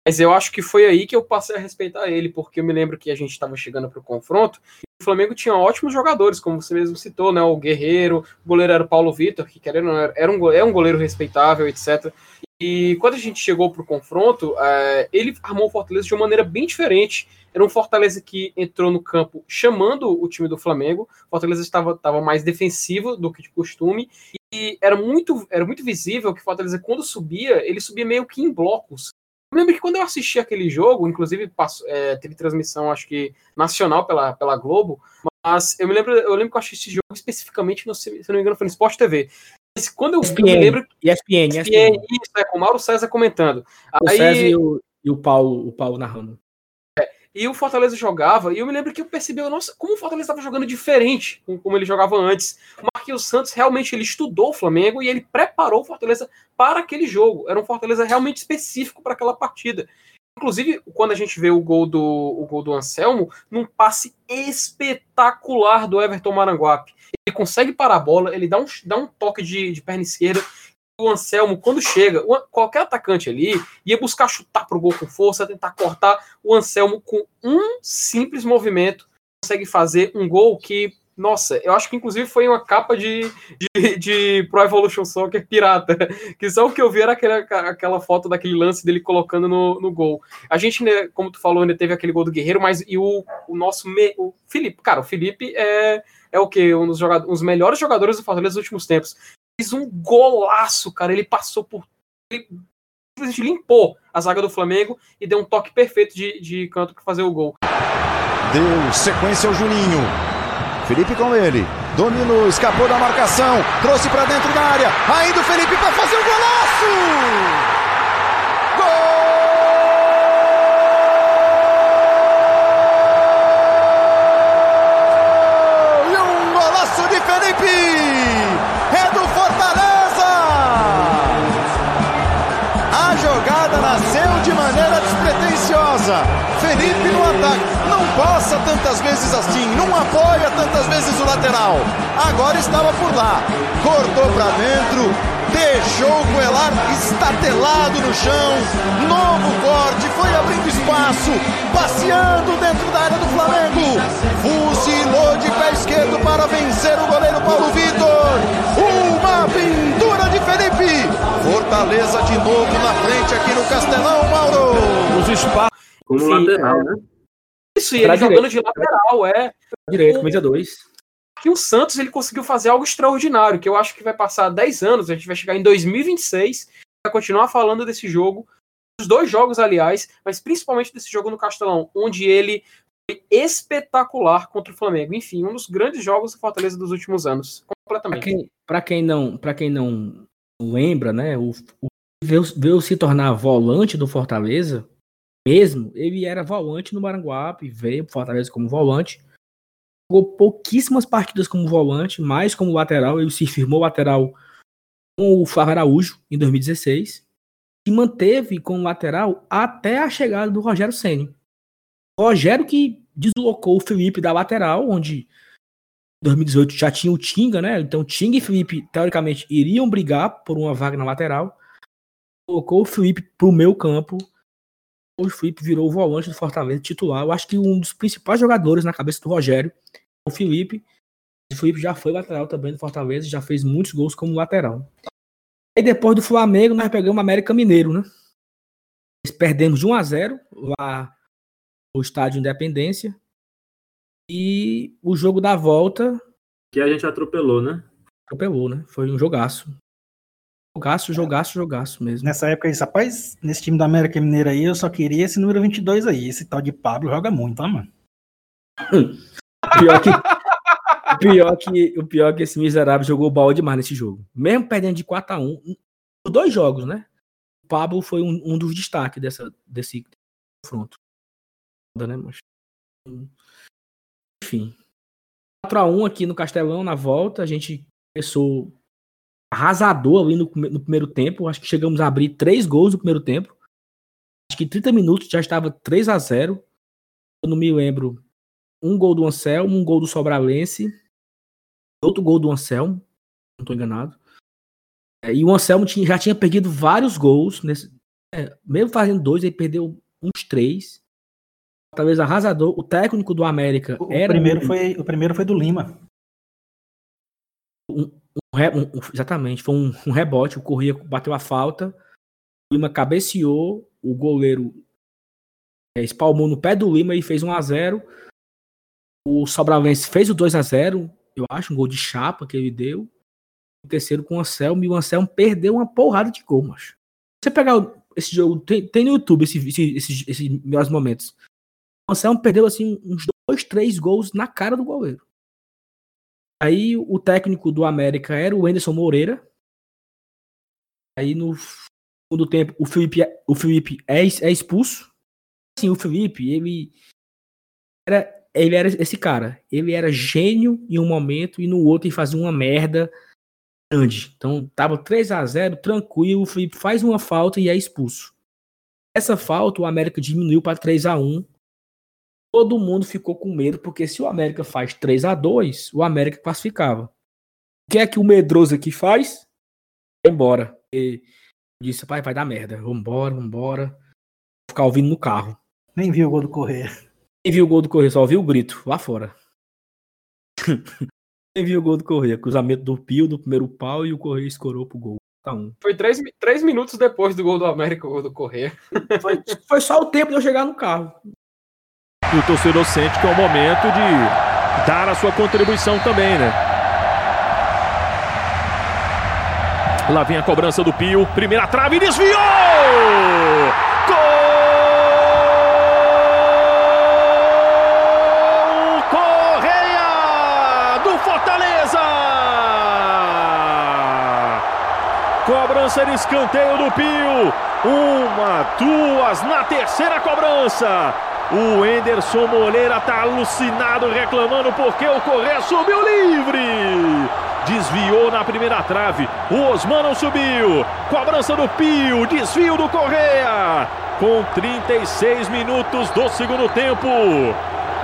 mas eu acho que foi aí que eu passei a respeitar ele, porque eu me lembro que a gente estava chegando para o confronto o Flamengo tinha ótimos jogadores, como você mesmo citou, né? O Guerreiro, o goleiro era o Paulo Vitor, que querendo, era um, é um goleiro respeitável, etc. E quando a gente chegou para o confronto, é, ele armou o Fortaleza de uma maneira bem diferente. Era um Fortaleza que entrou no campo chamando o time do Flamengo. O Fortaleza estava, estava mais defensivo do que de costume. E era muito, era muito visível que o Fortaleza, quando subia, ele subia meio que em blocos. Eu lembro que quando eu assisti aquele jogo, inclusive passou, é, teve transmissão, acho que nacional pela, pela Globo, mas eu me lembro, eu lembro que eu assisti esse jogo especificamente, no, se não me engano, foi no Sport TV. Mas quando eu, ESPN, eu me lembro. ESPN, ESPN, ESPN. Isso, é, com o Mauro César comentando. O Aí, César e o, e o Paulo, o Paulo narrando. E o Fortaleza jogava, e eu me lembro que eu percebi, nossa, como o Fortaleza estava jogando diferente como ele jogava antes. O Marquinhos Santos realmente ele estudou o Flamengo e ele preparou o Fortaleza para aquele jogo. Era um Fortaleza realmente específico para aquela partida. Inclusive, quando a gente vê o gol do, o gol do Anselmo, num passe espetacular do Everton Maranguape. Ele consegue parar a bola, ele dá um, dá um toque de, de perna esquerda. O Anselmo, quando chega, qualquer atacante ali ia buscar chutar pro gol com força, tentar cortar. O Anselmo, com um simples movimento, consegue fazer um gol que nossa, eu acho que inclusive foi uma capa de, de, de, Pro Evolution Soccer pirata. Que só o que eu vi era aquela, aquela foto daquele lance dele colocando no, no gol. A gente, né, como tu falou, ainda teve aquele gol do Guerreiro, mas e o, o nosso. Me, o Felipe, cara, o Felipe é, é o que? Um dos jogadores, um dos melhores jogadores do Fortaleza dos últimos tempos. Fez um golaço, cara. Ele passou por. Ele limpou a zaga do Flamengo e deu um toque perfeito de, de canto para fazer o gol. Deu sequência ao Juninho. Felipe com ele. Dominou, escapou da marcação, trouxe para dentro da área. Ainda o Felipe para fazer o golaço! Felipe no ataque. Não passa tantas vezes assim, não apoia tantas vezes o lateral. Agora estava por lá. Cortou para dentro, deixou o Coelar estatelado no chão. Novo corte, foi abrindo espaço, passeando dentro da área do Flamengo. Fuzilou de pé esquerdo para vencer o goleiro Paulo Vitor. Uma pintura de Felipe. Fortaleza de novo na frente aqui no Castelão, Mauro. Os espaços como Sim, lateral, é. né? Isso, e ele direito. jogando de lateral, é. Direito, camisa 2. Que o Santos ele conseguiu fazer algo extraordinário, que eu acho que vai passar 10 anos, a gente vai chegar em 2026, vai continuar falando desse jogo, dos dois jogos, aliás, mas principalmente desse jogo no Castelão, onde ele foi espetacular contra o Flamengo. Enfim, um dos grandes jogos do Fortaleza dos últimos anos. Completamente. Para quem, quem, não, para quem não lembra, né, o, o veio, veio se tornar volante do Fortaleza mesmo, ele era volante no Maranguape, veio para Fortaleza como volante. Jogou pouquíssimas partidas como volante, mais como lateral. Ele se firmou lateral com o Flávio Araújo em 2016 e manteve como lateral até a chegada do Rogério Ceni. Rogério que deslocou o Felipe da lateral, onde em 2018 já tinha o Tinga, né? Então Tinga e Felipe, teoricamente, iriam brigar por uma vaga na lateral. Colocou o Felipe para o meu campo o Felipe virou o volante do Fortaleza titular. Eu acho que um dos principais jogadores na cabeça do Rogério o Felipe. O Felipe já foi lateral também do Fortaleza, já fez muitos gols como lateral. E depois do Flamengo, nós pegamos o América Mineiro, né? Perdemos de 1 a 0 lá no estádio Independência. E o jogo da volta. Que a gente atropelou, né? Atropelou, né? Foi um jogaço. Jogaço, jogaço, jogaço mesmo. Nessa época, isso, rapaz, nesse time da América Mineira aí, eu só queria esse número 22 aí. Esse tal de Pablo joga muito, ó, mano. Pior que, o pior que, o pior que esse miserável jogou bola demais nesse jogo. Mesmo perdendo de 4 a 1 por dois jogos, né? O Pablo foi um, um dos destaques dessa, desse confronto. Né, mas... Enfim. 4 a 1 aqui no Castelão, na volta. A gente começou arrasador ali no, no, primeiro tempo. Acho que chegamos a abrir três gols no primeiro tempo. Acho que 30 minutos já estava 3 a 0 Eu não me lembro. Um gol do Anselmo, um gol do Sobralense, outro gol do Anselmo, não estou enganado. É, e o Anselmo tinha, já tinha perdido vários gols. Nesse, é, mesmo fazendo dois, ele perdeu uns três. Talvez arrasador. O técnico do América O, era. primeiro, foi, o primeiro foi do Lima. um, um, exatamente, foi um, um, rebote, o Corrêa bateu a falta, o Lima cabeceou, o goleiro é, espalmou no pé do Lima e fez 1 a 0 O Sobralense fez o 2 a 0 eu acho, um gol de chapa que ele deu. O terceiro com o Anselmo, e o Anselmo perdeu uma porrada de gol, macho. Você pegar esse jogo, tem, tem no YouTube esses esse, esse, esse melhores momentos. O Anselmo perdeu assim uns dois, três gols na cara do goleiro. Aí o técnico do América era o Anderson Moreira. Aí no segundo tempo o Felipe, o Felipe é, é expulso. Assim, o Felipe, ele era, ele era esse cara. Ele era gênio em um momento e no outro ele fazia uma merda grande. Então tava 3 a 0 tranquilo. O Felipe faz uma falta e é expulso. Essa falta o América diminuiu para 3 a 1 todo mundo ficou com medo, porque se o América faz 3 a 2 o América classificava. O que é que o medroso aqui faz? Vai embora. E disse, pai, vai dar merda. Vambora, vambora. Vou ficar ouvindo no carro. Nem viu o gol do Correia. Nem viu o gol do Correia, só ouviu o grito lá fora. Nem viu o gol do Correia. Cruzamento do Pio do primeiro pau e o Correia escorou pro gol. Tá um. Foi três, três minutos depois do gol do América, o gol do Correia. Foi, foi só o tempo de eu chegar no carro. E o torcedor sente que é o momento de dar a sua contribuição também, né? Lá vem a cobrança do Pio. Primeira trave, desviou! Gol! Correia do Fortaleza! Cobrança de escanteio do Pio. Uma, duas, na terceira cobrança. O Enderson Moreira tá alucinado, reclamando porque o Correia subiu livre. Desviou na primeira trave. O Osman não subiu. Cobrança do Pio. Desvio do Correia. Com 36 minutos do segundo tempo.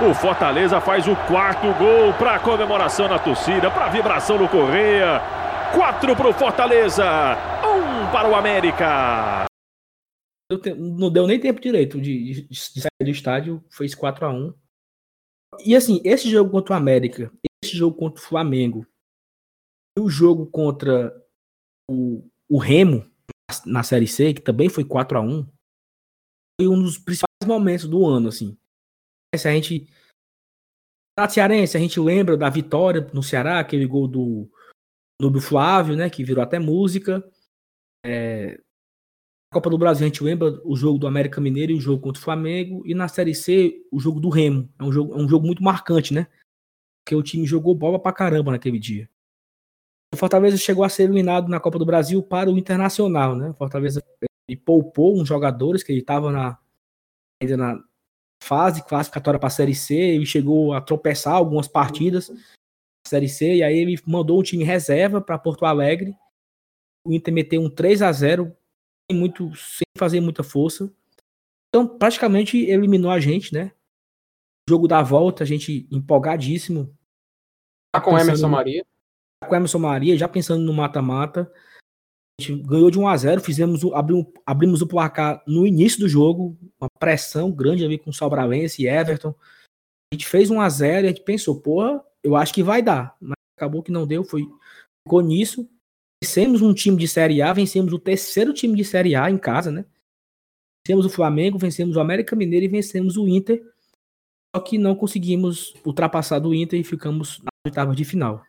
O Fortaleza faz o quarto gol para comemoração na torcida, para vibração do Correia. Quatro para o Fortaleza, um para o América não deu nem tempo direito de, de, de sair do estádio, fez 4 a 1 E assim, esse jogo contra o América, esse jogo contra o Flamengo, e o jogo contra o, o Remo na Série C, que também foi 4 a 1 foi um dos principais momentos do ano, assim. Se a gente. Na Cearense, a gente lembra da vitória no Ceará, aquele gol do, do Flávio, né? Que virou até música. É, Copa do Brasil a gente lembra o jogo do América Mineiro e o jogo contra o Flamengo. E na Série C, o jogo do Remo. É um jogo, é um jogo muito marcante, né? Porque o time jogou bola pra caramba naquele dia. O Fortaleza chegou a ser eliminado na Copa do Brasil para o Internacional, né? O Fortaleza poupou uns jogadores que ele estava na, ainda na fase classificatória para a Série C. Ele chegou a tropeçar algumas partidas na Série C. E aí ele mandou um time reserva para Porto Alegre. O Inter meteu um 3 a 0 muito, sem fazer muita força. Então, praticamente eliminou a gente, né? O jogo da volta, a gente empolgadíssimo. Tá com Emerson Maria. Tá com Emerson Maria, já pensando no mata-mata. A gente ganhou de 1 a 0 fizemos o, abrimos, abrimos o placar no início do jogo, uma pressão grande ali com o Sobralense e Everton. A gente fez 1 a 0 e a gente pensou, porra, eu acho que vai dar. Mas acabou que não deu, foi, ficou nisso vencemos um time de Série A, vencemos o terceiro time de Série A em casa, né? Vencemos o Flamengo, vencemos o América Mineiro e vencemos o Inter. Só que não conseguimos ultrapassar do Inter e ficamos na oitava de final.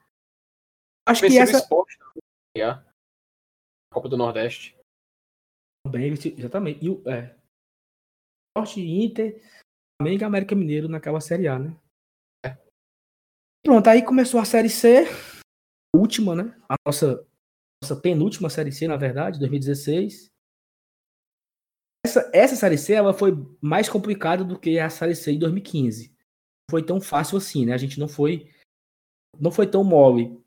Acho que essa. Esporte, Copa do Nordeste. Bem, exatamente. E o é, Norte Inter, Flamengo e América Mineiro naquela Série A, né? É. Pronto, aí começou a Série C, a última, né? A nossa, nossa penúltima Série C, na verdade, 2016. Essa, essa Série C ela foi mais complicada do que a Série C de 2015. Não foi tão fácil assim, né? A gente não foi não foi tão mole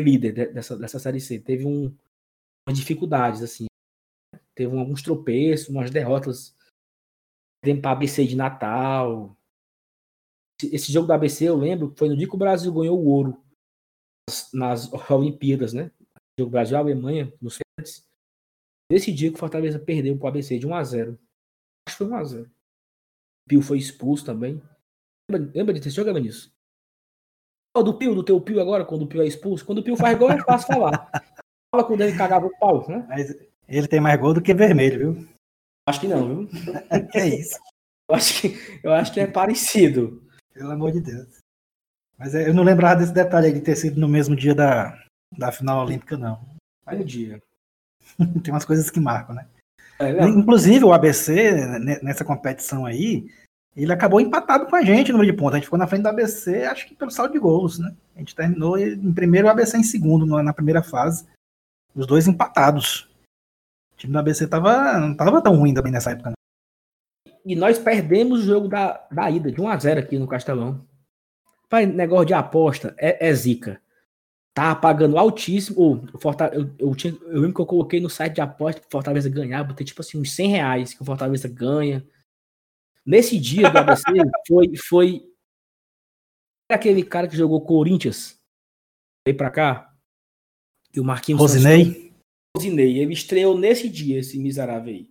líder dessa, dessa Série C. Teve um, umas dificuldades, assim. Teve alguns tropeços, umas derrotas para ABC de Natal. Esse jogo da ABC, eu lembro, foi no dia que o Brasil ganhou o ouro nas, nas Olimpíadas, né? Jogo Brasil-Alemanha, nos Fênix. Nesse dia que o Fortaleza perdeu para o ABC de 1 a 0 Acho que foi 1 a 0 O Pio foi expulso também. Lembra, lembra de ter jogado nisso? O do Pio, do teu Pio agora, quando o Pio é expulso. Quando o Pio faz gol, é fácil falar. Fala quando ele cagava o pau, né? Mas ele tem mais gol do que vermelho, viu? Acho que não, viu? é isso? Eu acho que, eu acho que é parecido. Pelo amor de Deus. Mas eu não lembrava desse detalhe aí de ter sido no mesmo dia da, da final olímpica, não. Aí o dia. Tem umas coisas que marcam, né? É, Inclusive, o ABC, nessa competição aí, ele acabou empatado com a gente no meio de ponta. A gente ficou na frente do ABC, acho que pelo saldo de gols, né? A gente terminou em primeiro o ABC em segundo na primeira fase. Os dois empatados. O time do ABC tava, não tava tão ruim também nessa época. Não. E nós perdemos o jogo da, da ida, de 1x0 aqui no Castelão. Pai, negócio de aposta é, é zica tá pagando altíssimo. o Fortaleza, eu, eu, tinha, eu lembro que eu coloquei no site de aposta pro Fortaleza ganhar, botei tipo assim uns 100 reais que o Fortaleza ganha. Nesse dia do ABC foi, foi aquele cara que jogou Corinthians, veio pra cá, e o Marquinhos Rosinei. Santos, Rosinei, ele estreou nesse dia, esse miserável aí.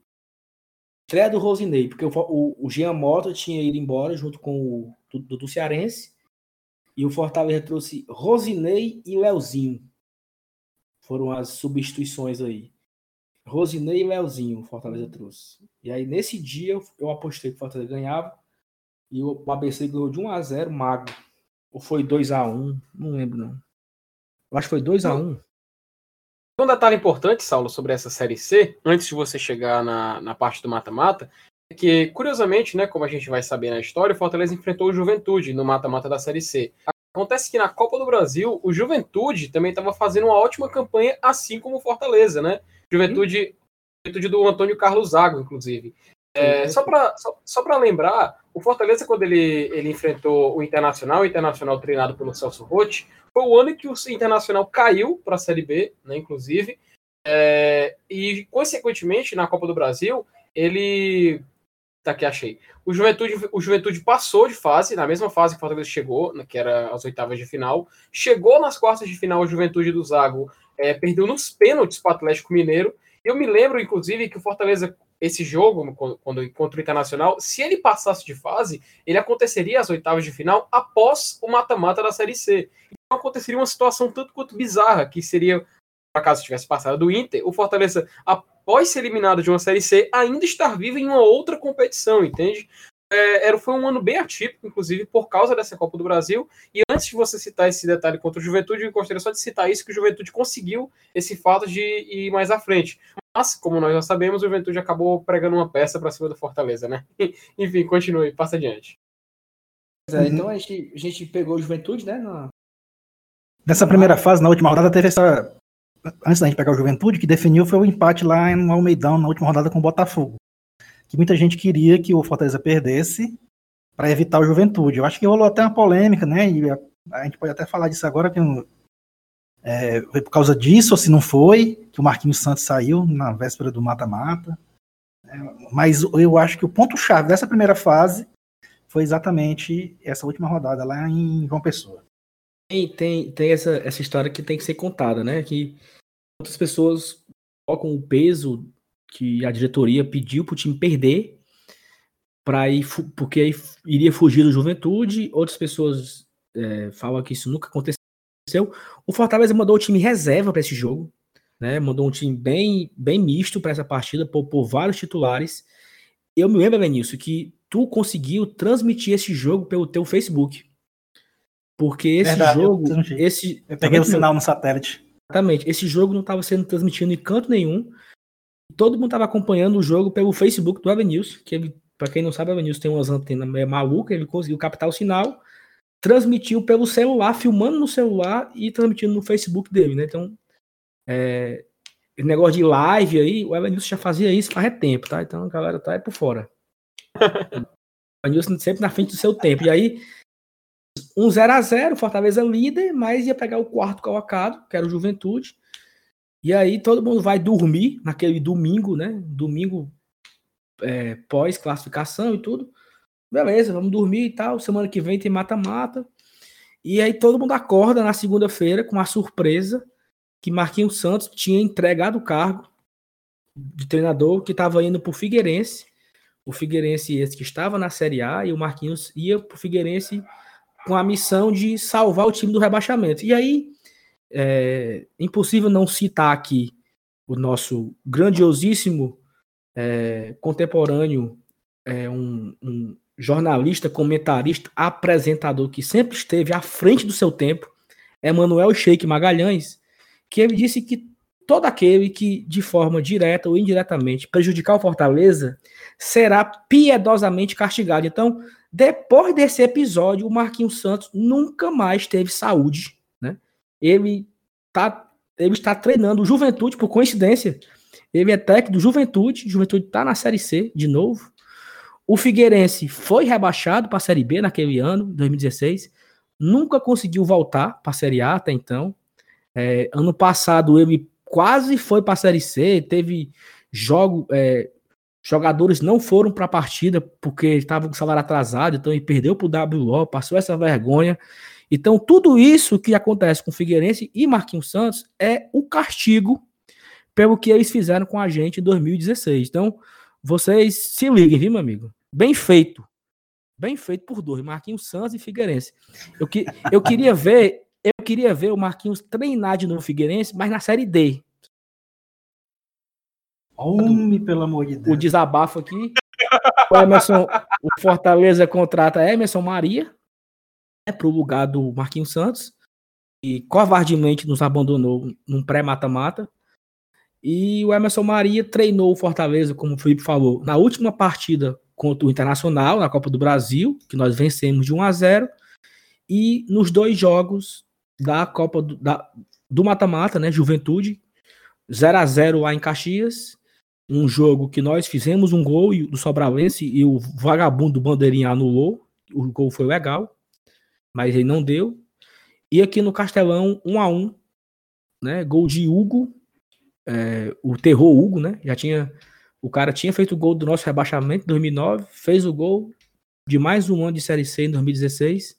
Estreia do Rosinei, porque o, o, o Jean Mota tinha ido embora junto com o do, do Cearense. E o Fortaleza trouxe Rosinei e Leozinho. Foram as substituições aí. Rosinei e Leozinho, o Fortaleza trouxe. E aí, nesse dia, eu apostei que o Fortaleza ganhava. E o ABC ganhou de 1 a 0 mago. Ou foi 2 a 1 Não lembro, não. Eu acho que foi 2 a 1 Um detalhe importante, Saulo, sobre essa Série C, antes de você chegar na, na parte do mata-mata, que, curiosamente, né, como a gente vai saber na história, o Fortaleza enfrentou o Juventude no mata-mata da Série C. Acontece que na Copa do Brasil, o Juventude também estava fazendo uma ótima campanha, assim como o Fortaleza, né? Juventude, Juventude do Antônio Carlos Zago, inclusive. É, só para só, só lembrar, o Fortaleza, quando ele, ele enfrentou o Internacional, o Internacional treinado pelo Celso Rotti, foi o ano que o Internacional caiu para a Série B, né, inclusive, é, e, consequentemente, na Copa do Brasil, ele Tá aqui, achei. O Juventude, o Juventude passou de fase, na mesma fase que o Fortaleza chegou, né, que era as oitavas de final. Chegou nas quartas de final, o Juventude do Zago é, perdeu nos pênaltis para o Atlético Mineiro. Eu me lembro, inclusive, que o Fortaleza, esse jogo, quando contra o Internacional, se ele passasse de fase, ele aconteceria às oitavas de final após o mata-mata da Série C. Então aconteceria uma situação tanto quanto bizarra, que seria, caso tivesse passado do Inter, o Fortaleza após ser eliminado de uma Série C, ainda estar vivo em uma outra competição, entende? É, era, foi um ano bem atípico, inclusive, por causa dessa Copa do Brasil. E antes de você citar esse detalhe contra o Juventude, eu gostaria só de citar isso, que o Juventude conseguiu esse fato de ir mais à frente. Mas, como nós já sabemos, o Juventude acabou pregando uma peça para cima do Fortaleza, né? Enfim, continue, passa adiante. É, então a gente, a gente pegou o Juventude, né? Na... Nessa primeira fase, na última rodada, teve essa antes da gente pegar o Juventude, que definiu foi o empate lá no Almeidão na última rodada com o Botafogo. Que muita gente queria que o Fortaleza perdesse para evitar o Juventude. Eu acho que rolou até uma polêmica, né? E a, a gente pode até falar disso agora, que é, foi por causa disso, ou se não foi, que o Marquinhos Santos saiu na véspera do mata-mata. É, mas eu acho que o ponto-chave dessa primeira fase foi exatamente essa última rodada lá em João Pessoa. Tem, tem, tem essa, essa história que tem que ser contada, né? Que outras pessoas colocam o peso que a diretoria pediu para o time perder para ir porque aí iria fugir do Juventude. Outras pessoas é, falam que isso nunca aconteceu. O Fortaleza mandou o time reserva para esse jogo, né? Mandou um time bem bem misto para essa partida, por vários titulares. Eu me lembro, Benício, que tu conseguiu transmitir esse jogo pelo teu Facebook. Porque esse Verdade, jogo. Eu, esse, eu peguei o sinal no satélite. Exatamente. Esse jogo não estava sendo transmitido em canto nenhum. Todo mundo estava acompanhando o jogo pelo Facebook do Avenews, que ele, para quem não sabe, o Avenews tem umas antenas meio malucas, ele conseguiu captar o sinal, transmitiu pelo celular, filmando no celular e transmitindo no Facebook dele, né? Então, é, negócio de live aí, o Evanilson já fazia isso faz tempo, tá? Então a galera tá aí por fora. o Evanilson sempre na frente do seu tempo. E aí, um 0 a 0 Fortaleza líder, mas ia pegar o quarto colocado, que era o Juventude. E aí todo mundo vai dormir naquele domingo, né? Domingo é, pós-classificação e tudo. Beleza, vamos dormir e tal. Semana que vem tem mata-mata. E aí todo mundo acorda na segunda-feira com uma surpresa que Marquinhos Santos tinha entregado o cargo de treinador que estava indo para o Figueirense. O Figueirense esse que estava na Série A e o Marquinhos ia para o Figueirense com a missão de salvar o time do rebaixamento. E aí, é impossível não citar aqui o nosso grandiosíssimo é, contemporâneo, é, um, um jornalista, comentarista, apresentador que sempre esteve à frente do seu tempo, Emanuel Sheik Magalhães, que ele disse que todo aquele que, de forma direta ou indiretamente, prejudicar o Fortaleza será piedosamente castigado. Então, depois desse episódio, o Marquinhos Santos nunca mais teve saúde. Né? Ele, tá, ele está treinando o Juventude, por coincidência. Ele é técnico do Juventude, Juventude está na Série C de novo. O Figueirense foi rebaixado para a Série B naquele ano, 2016. Nunca conseguiu voltar para a Série A até então. É, ano passado ele quase foi para a Série C, teve jogo, é, jogadores não foram para a partida porque estavam com salário atrasado, então ele perdeu para o WO, passou essa vergonha. Então tudo isso que acontece com Figueirense e Marquinhos Santos é o castigo pelo que eles fizeram com a gente em 2016. Então vocês se liguem, viu, meu amigo? Bem feito. Bem feito por dois, Marquinhos Santos e Figueirense. Eu, que, eu queria ver eu queria ver o Marquinhos treinar de novo Figueirense, mas na Série D. Homem, pelo amor de Deus. O desabafo aqui. O Emerson, o Fortaleza contrata Emerson Maria né, para o lugar do Marquinhos Santos. E covardemente nos abandonou num pré-mata-mata. E o Emerson Maria treinou o Fortaleza, como o Felipe falou, na última partida contra o Internacional, na Copa do Brasil, que nós vencemos de 1 a 0 e nos dois jogos da Copa do, da, do mata-mata, né? Juventude, 0 a 0 lá em Caxias. Um jogo que nós fizemos um gol do Sobralense e o vagabundo Bandeirinha anulou. O gol foi legal, mas ele não deu. E aqui no Castelão, 1 a 1 né? Gol de Hugo, é, o terror Hugo, né? Já tinha. O cara tinha feito o gol do nosso rebaixamento em 2009, fez o gol de mais um ano de Série C em 2016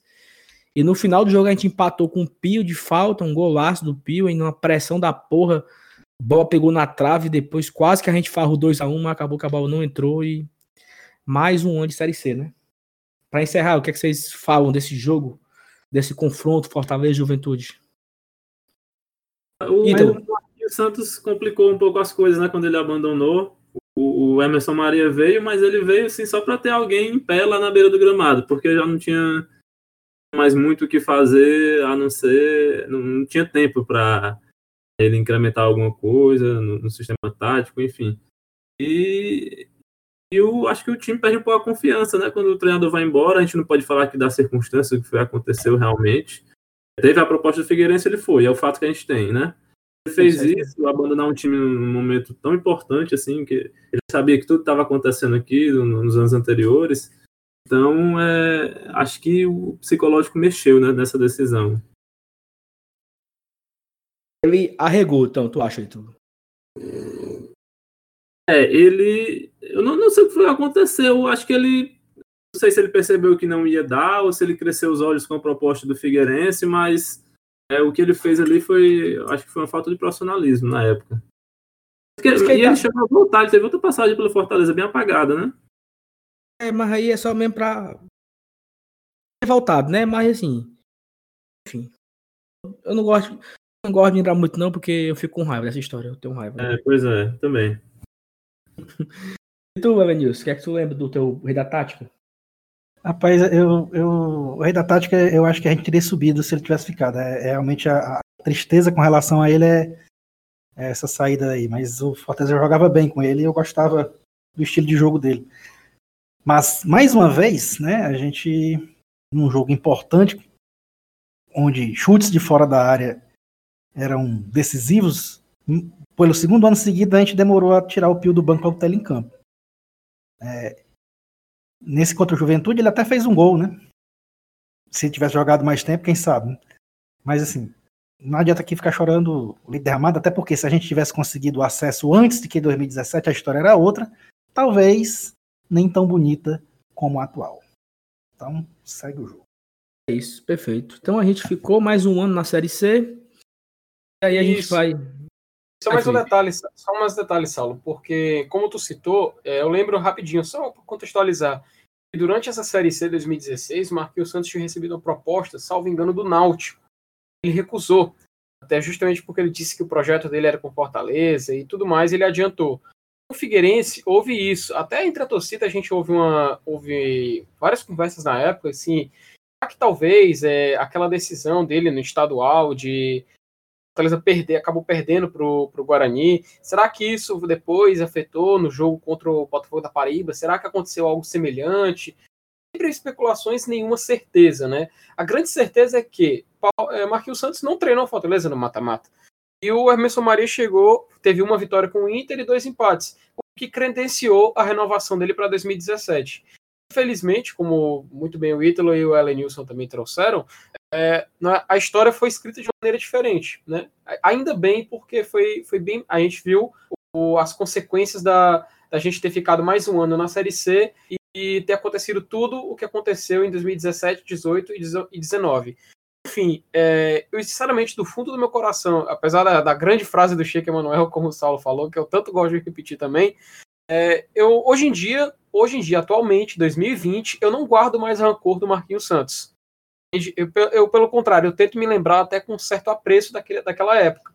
e no final do jogo a gente empatou com o Pio de falta, um golaço do Pio, em uma pressão da porra. A bola pegou na trave, depois quase que a gente farra o 2x1, mas acabou que a bola não entrou e mais um ano de Série C, né? Para encerrar, o que, é que vocês falam desse jogo, desse confronto Fortaleza Juventude? O, o Santos complicou um pouco as coisas, né? Quando ele abandonou. O, o Emerson Maria veio, mas ele veio assim só para ter alguém em pé lá na beira do gramado, porque já não tinha mais muito o que fazer, a não ser. Não, não tinha tempo para ele incrementar alguma coisa no, no, sistema tático, enfim. E eu acho que o time perde um pouco a confiança, né? Quando o treinador vai embora, a gente não pode falar que da circunstância que foi aconteceu realmente. Teve a proposta do Figueirense, ele foi, é o fato que a gente tem, né? Ele fez isso, abandonar um time num momento tão importante assim, que ele sabia que tudo estava acontecendo aqui nos anos anteriores. Então, é, acho que o psicológico mexeu né, nessa decisão. Ele arregou, então, tu acha, Heitor? É, ele. Eu não, não sei o que foi aconteceu. Acho que ele. Não sei se ele percebeu que não ia dar ou se ele cresceu os olhos com a proposta do Figueirense, mas é, o que ele fez ali foi. Acho que foi uma falta de profissionalismo na época. Porque, e ele tá... chegou a voltar, ele teve outra passagem pela Fortaleza bem apagada, né? É, mas aí é só mesmo pra. Revoltado, né? Mas assim. Enfim. Eu não gosto. Não gosto de entrar muito, não, porque eu fico com raiva dessa história. Eu tenho raiva. É, pois é, também. e tu, Evanilson, o que é que tu lembra do teu Rei da Tática? Rapaz, eu, eu, o Rei da Tática, eu acho que a gente teria subido se ele tivesse ficado. É, é realmente a, a, tristeza com relação a ele é, é, essa saída aí. Mas o Fortaleza jogava bem com ele e eu gostava do estilo de jogo dele. Mas, mais uma vez, né, a gente, num jogo importante, onde chutes de fora da área eram decisivos, pelo segundo ano seguido a gente demorou a tirar o Pio do banco o em campo. É, nesse contra o Juventude ele até fez um gol, né? Se tivesse jogado mais tempo, quem sabe. Né? Mas assim, não adianta aqui ficar chorando leite derramado, até porque se a gente tivesse conseguido o acesso antes de que 2017 a história era outra, talvez nem tão bonita como a atual. Então, segue o jogo. É isso, perfeito. Então a gente ficou mais um ano na Série C. Aí a isso. gente vai. Só mais um detalhe, só mais detalhe, Saulo, porque como tu citou, é, eu lembro rapidinho, só para contextualizar. Durante essa Série C 2016, Marquinhos Santos tinha recebido uma proposta, salvo engano, do Náutico. Ele recusou, até justamente porque ele disse que o projeto dele era com Fortaleza e tudo mais, ele adiantou o Figueirense houve isso. Até entre a torcida a gente houve uma. houve várias conversas na época, assim. Que talvez é, aquela decisão dele no estadual de Fortaleza perder, acabou perdendo pro, pro Guarani. Será que isso depois afetou no jogo contra o Botafogo da Paraíba? Será que aconteceu algo semelhante? Sempre especulações, nenhuma certeza, né? A grande certeza é que é, Marquinhos Santos não treinou Fortaleza no mata-mata. E o Emerson Maria chegou, teve uma vitória com o Inter e dois empates, o que credenciou a renovação dele para 2017. Infelizmente, como muito bem o Ítalo e o Elenilson também trouxeram, é, a história foi escrita de maneira diferente, né? Ainda bem, porque foi, foi bem. A gente viu o, as consequências da, da gente ter ficado mais um ano na Série C e, e ter acontecido tudo o que aconteceu em 2017, 18 e 19 enfim, é, eu sinceramente, do fundo do meu coração, apesar da, da grande frase do Sheik Emanuel, como o Saulo falou, que eu tanto gosto de repetir também, é, eu hoje em dia, hoje em dia, atualmente, 2020, eu não guardo mais rancor do Marquinhos Santos. Eu, eu, pelo contrário, eu tento me lembrar até com certo apreço daquele, daquela época.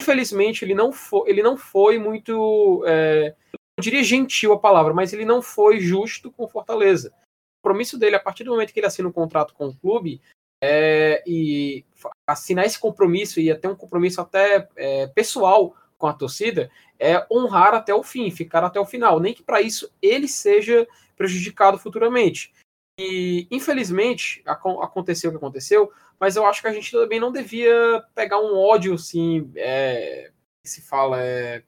Infelizmente, ele não foi, ele não foi muito, é, eu diria gentil a palavra, mas ele não foi justo com Fortaleza. O compromisso dele, a partir do momento que ele assina um contrato com o clube, é, e assinar esse compromisso e até um compromisso até é, pessoal com a torcida é honrar até o fim, ficar até o final, nem que para isso ele seja prejudicado futuramente. E infelizmente aconteceu o que aconteceu, mas eu acho que a gente também não devia pegar um ódio assim, é, se fala é,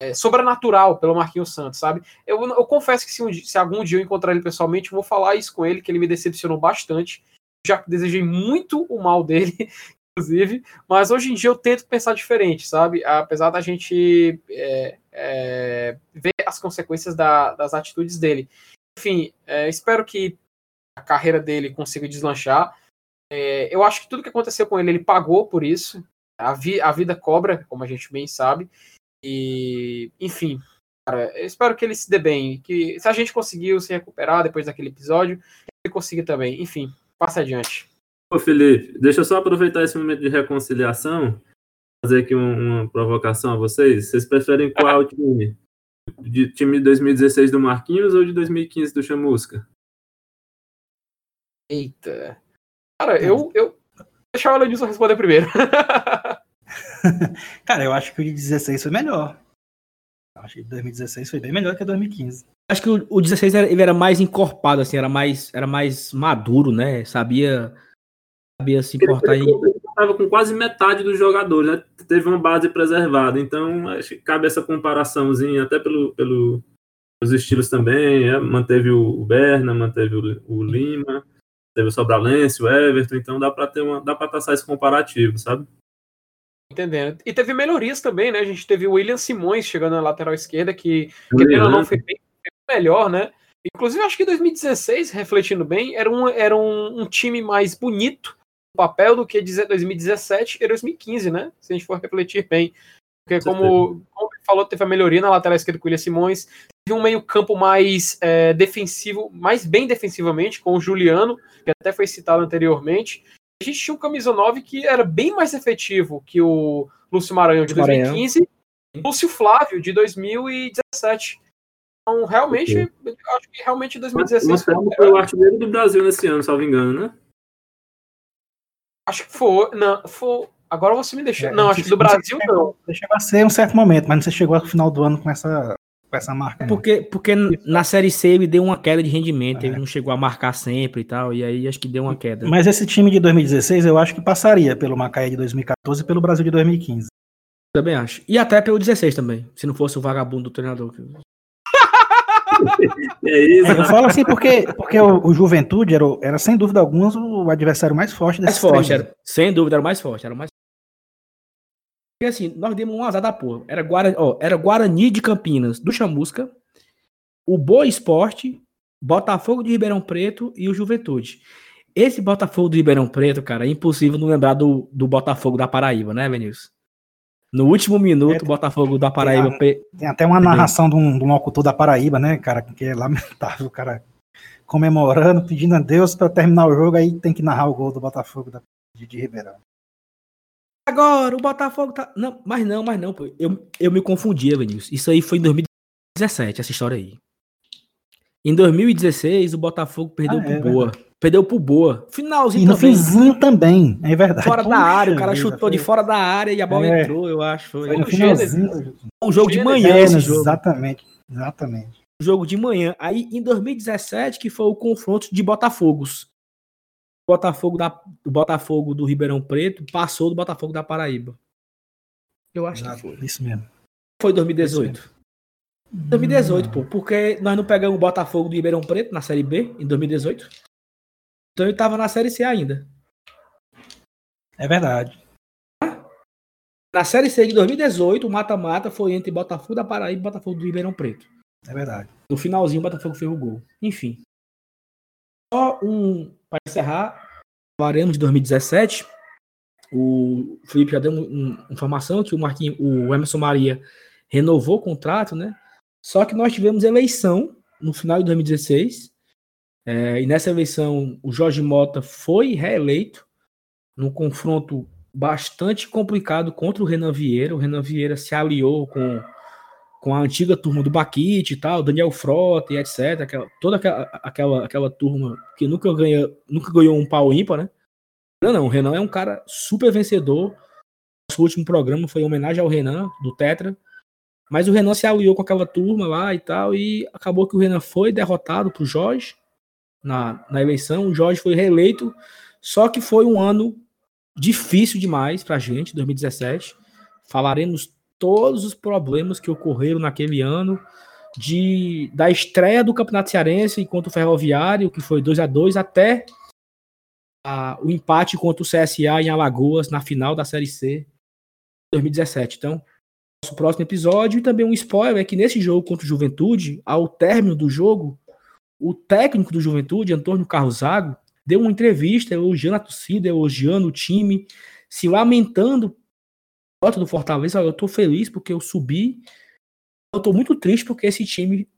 é, sobrenatural pelo Marquinhos Santos, sabe? Eu, eu confesso que se, um, se algum dia eu encontrar ele pessoalmente, eu vou falar isso com ele, que ele me decepcionou bastante já desejei muito o mal dele, inclusive, mas hoje em dia eu tento pensar diferente, sabe? Apesar da gente é, é, ver as consequências da, das atitudes dele. Enfim, é, espero que a carreira dele consiga deslanchar. É, eu acho que tudo que aconteceu com ele, ele pagou por isso. A, vi, a vida cobra, como a gente bem sabe. E, enfim, cara, eu espero que ele se dê bem. Que se a gente conseguiu se recuperar depois daquele episódio, ele consiga também. Enfim, Passa adiante. Ô, Felipe, deixa eu só aproveitar esse momento de reconciliação, fazer aqui uma provocação a vocês. Vocês preferem qual time? De time de 2016 do Marquinhos ou de 2015 do Chamusca? Eita. Cara, eu, eu deixar o Elenilson responder primeiro. Cara, eu acho que o de 16 foi melhor. Acho que 2016 foi bem melhor que 2015. Acho que o, o 16 era, ele era mais encorpado, assim, era mais, era mais maduro, né? Sabia, sabia se importar ele, estava com quase metade dos jogadores, né? Teve uma base preservada. Então, acho que cabe essa comparaçãozinha, até pelo, pelo os estilos também. É? Manteve o Berna, manteve o, o Lima, teve o Sobralense, o Everton. Então, dá para ter uma, dá para traçar esse comparativo, sabe? Entendendo. E teve melhorias também, né? A gente teve o William Simões chegando na lateral esquerda, que, que não foi bem melhor, né? Inclusive, acho que 2016, refletindo bem, era um, era um, um time mais bonito papel do que 2017 e 2015, né? Se a gente for refletir bem. Porque, como, como falou, teve a melhoria na lateral esquerda com o William Simões, teve um meio-campo mais é, defensivo, mais bem defensivamente, com o Juliano, que até foi citado anteriormente. A gente tinha um camisa 9 que era bem mais efetivo que o Lúcio Maranhão de 2015 Maranhão. e Lúcio Flávio de 2017. Então, realmente, eu acho que realmente 2016 Mas Marcelo foi o artilheiro do Brasil nesse ano, salvo engano, né? Acho que foi, não, foi, agora você me deixou, É, não, acho que do Brasil você não. Você chegou a ser um certo momento, mas não sei se chegou ao final do ano com essa, com essa marca. Porque, porque na Série C ele deu uma queda de rendimento, É. ele não chegou a marcar sempre e tal, e aí acho que deu uma queda. Mas esse time de 2016 eu acho que passaria pelo Macaé de 2014 e pelo Brasil de 2015. Também acho. E até pelo 16 também, se não fosse o vagabundo do treinador. É isso, É, eu falo assim porque, porque o, o Juventude era, era, sem dúvida alguma, o adversário mais forte mais desses forte, era, sem dúvida, era o mais forte, era o mais Porque assim, nós demos um azar da porra. Era, Guara, ó, era Guarani de Campinas, do Chamusca, o Boa Esporte, Botafogo de Ribeirão Preto e o Juventude. Esse Botafogo do Ribeirão Preto, cara, é impossível não lembrar do, do Botafogo da Paraíba, né, Vinícius? No último minuto, É, o Botafogo da Paraíba. a- pe- Tem até uma narração de um, de um locutor da Paraíba, né, cara, que é lamentável, o cara comemorando, pedindo a Deus para terminar o jogo, aí tem que narrar o gol do Botafogo da, de, de Ribeirão. Agora, o Botafogo tá. Não, mas não, mas não, pô. Eu, eu me confundia, Vinícius. Isso aí foi em 2017, essa história aí. Em 2016, o Botafogo perdeu Ah, pro é Boa. Perdeu pro Boa. Finalzinho E no também. finzinho também, é verdade. Fora da área, o cara chutou de fora da área e a bola É. entrou, eu acho. Foi, no finalzinho. um jogo de manhã esse jogo. Exatamente, exatamente. Um jogo de manhã. Aí em 2017 que foi o confronto de Botafogos. O Botafogo da o Botafogo do Ribeirão Preto passou do Botafogo da Paraíba. Eu acho que Exato, foi. Isso mesmo. Foi 2018. 2018, pô, porque nós não pegamos o Botafogo do Ribeirão Preto na Série B em 2018. Então ele tava na Série C ainda. É verdade. Na Série C de 2018, o mata-mata foi entre Botafogo da Paraíba e Botafogo do Ribeirão Preto. É verdade. No finalzinho, o Botafogo fez o gol. Enfim. Só um. Para encerrar, falaremos de 2017. O Felipe já deu um- um- informação que o Marquinhos, o Emerson Maria renovou o contrato, né? Só que nós tivemos eleição no final de 2016. É, e nessa eleição, o Jorge Mota foi reeleito num confronto bastante complicado contra o Renan Vieira. O Renan Vieira se aliou com com a antiga turma do Baquite e tal, Daniel Frota e etc. Aquela, toda aquela, aquela, aquela turma que nunca, ganha, nunca ganhou um pau ímpar, né? Não, não, o Renan é um cara super vencedor. Nosso último programa foi em homenagem ao Renan, do Tetra. Mas o Renan se aliou com aquela turma lá e tal, e acabou que o Renan foi derrotado pro Jorge na, na eleição. O Jorge foi reeleito, só que foi um ano difícil demais pra gente, 2017. Falaremos todos os problemas que ocorreram naquele ano, de da estreia do Campeonato Cearense contra o Ferroviário, que foi 2 a 2 até a- o empate contra o CSA em Alagoas na final da Série C 2017. Então, nosso próximo episódio e também um spoiler é que nesse jogo contra o Juventude, ao término do jogo, o técnico do Juventude, Antônio Carlos Zago, deu uma entrevista elogiando a torcida, elogiando o time, se lamentando derrota do Fortaleza, eu tô feliz porque eu subi. Eu tô muito triste porque esse time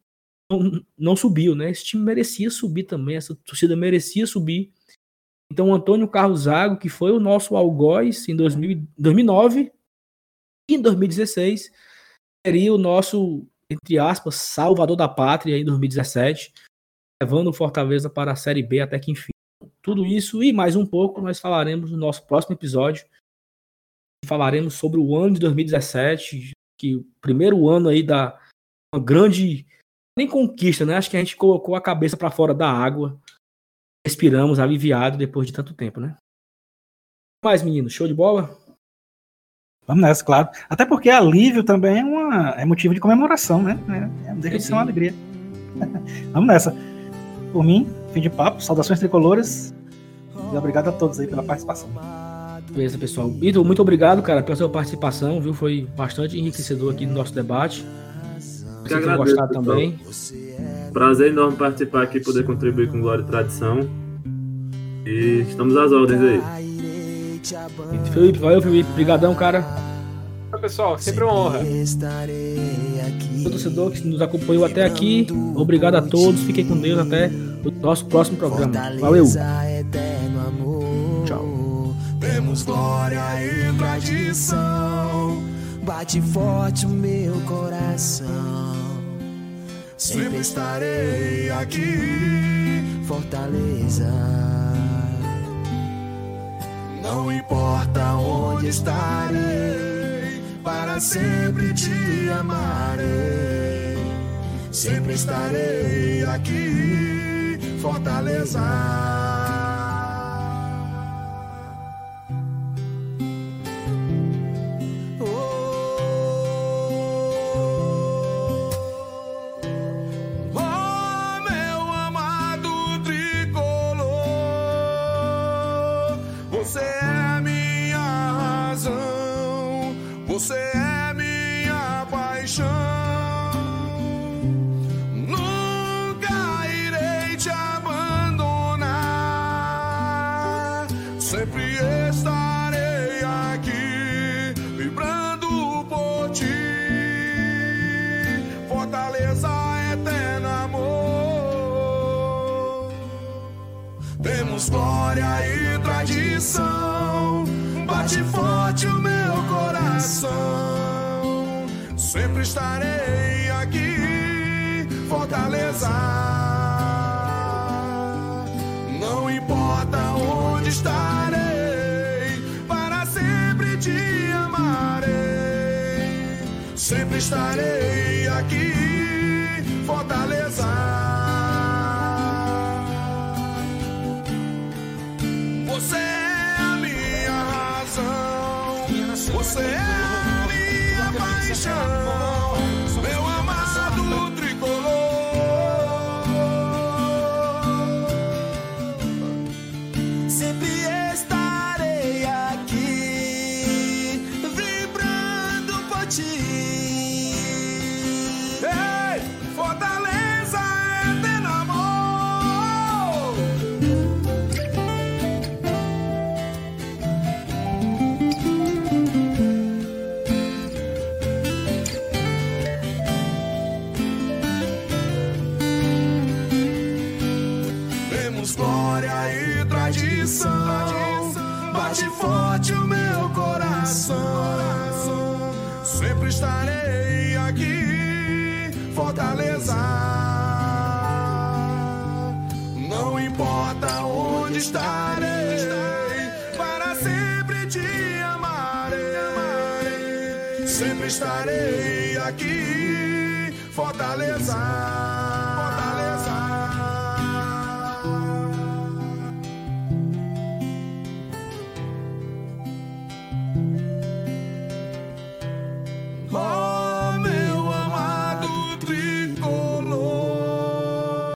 não, não subiu, né? Esse time merecia subir também, essa torcida merecia subir. Então, Antônio Carlos Zago, que foi o nosso algoz em 2000, 2009 e em 2016, seria o nosso, entre aspas, salvador da pátria em 2017, levando o Fortaleza para a Série B até que enfim. Tudo isso e mais um pouco nós falaremos no nosso próximo episódio falaremos sobre o ano de 2017, que o primeiro ano aí da uma grande nem conquista, né? Acho que a gente colocou a cabeça para fora da água, respiramos aliviado depois de tanto tempo, né? Mais meninos, show de bola? Vamos nessa, claro. Até porque alívio também é, uma, é motivo de comemoração, né? É, é, deixa de ser uma alegria. Vamos nessa. Por mim, fim de papo, saudações tricolores. E obrigado a todos aí pela participação. Beleza, pessoal. Ítalo, muito obrigado, cara, pela sua participação, viu? Foi bastante enriquecedor aqui no nosso debate. Que agradeço, gostado pessoal. também. Prazer enorme participar aqui, poder contribuir com Glória e Tradição. E estamos às ordens aí. Felipe, valeu, Felipe. Obrigadão, cara. Pessoal, sempre uma honra. O torcedor que nos acompanhou até aqui, obrigado a todos. Fiquem com Deus até o nosso próximo programa. Valeu. eterno amor. Tchau. Temos glória e tradição. Bate forte o meu coração. Sempre estarei aqui, Fortaleza. não importa onde estarei, para sempre te amarei. Sempre estarei aqui, Fortaleza.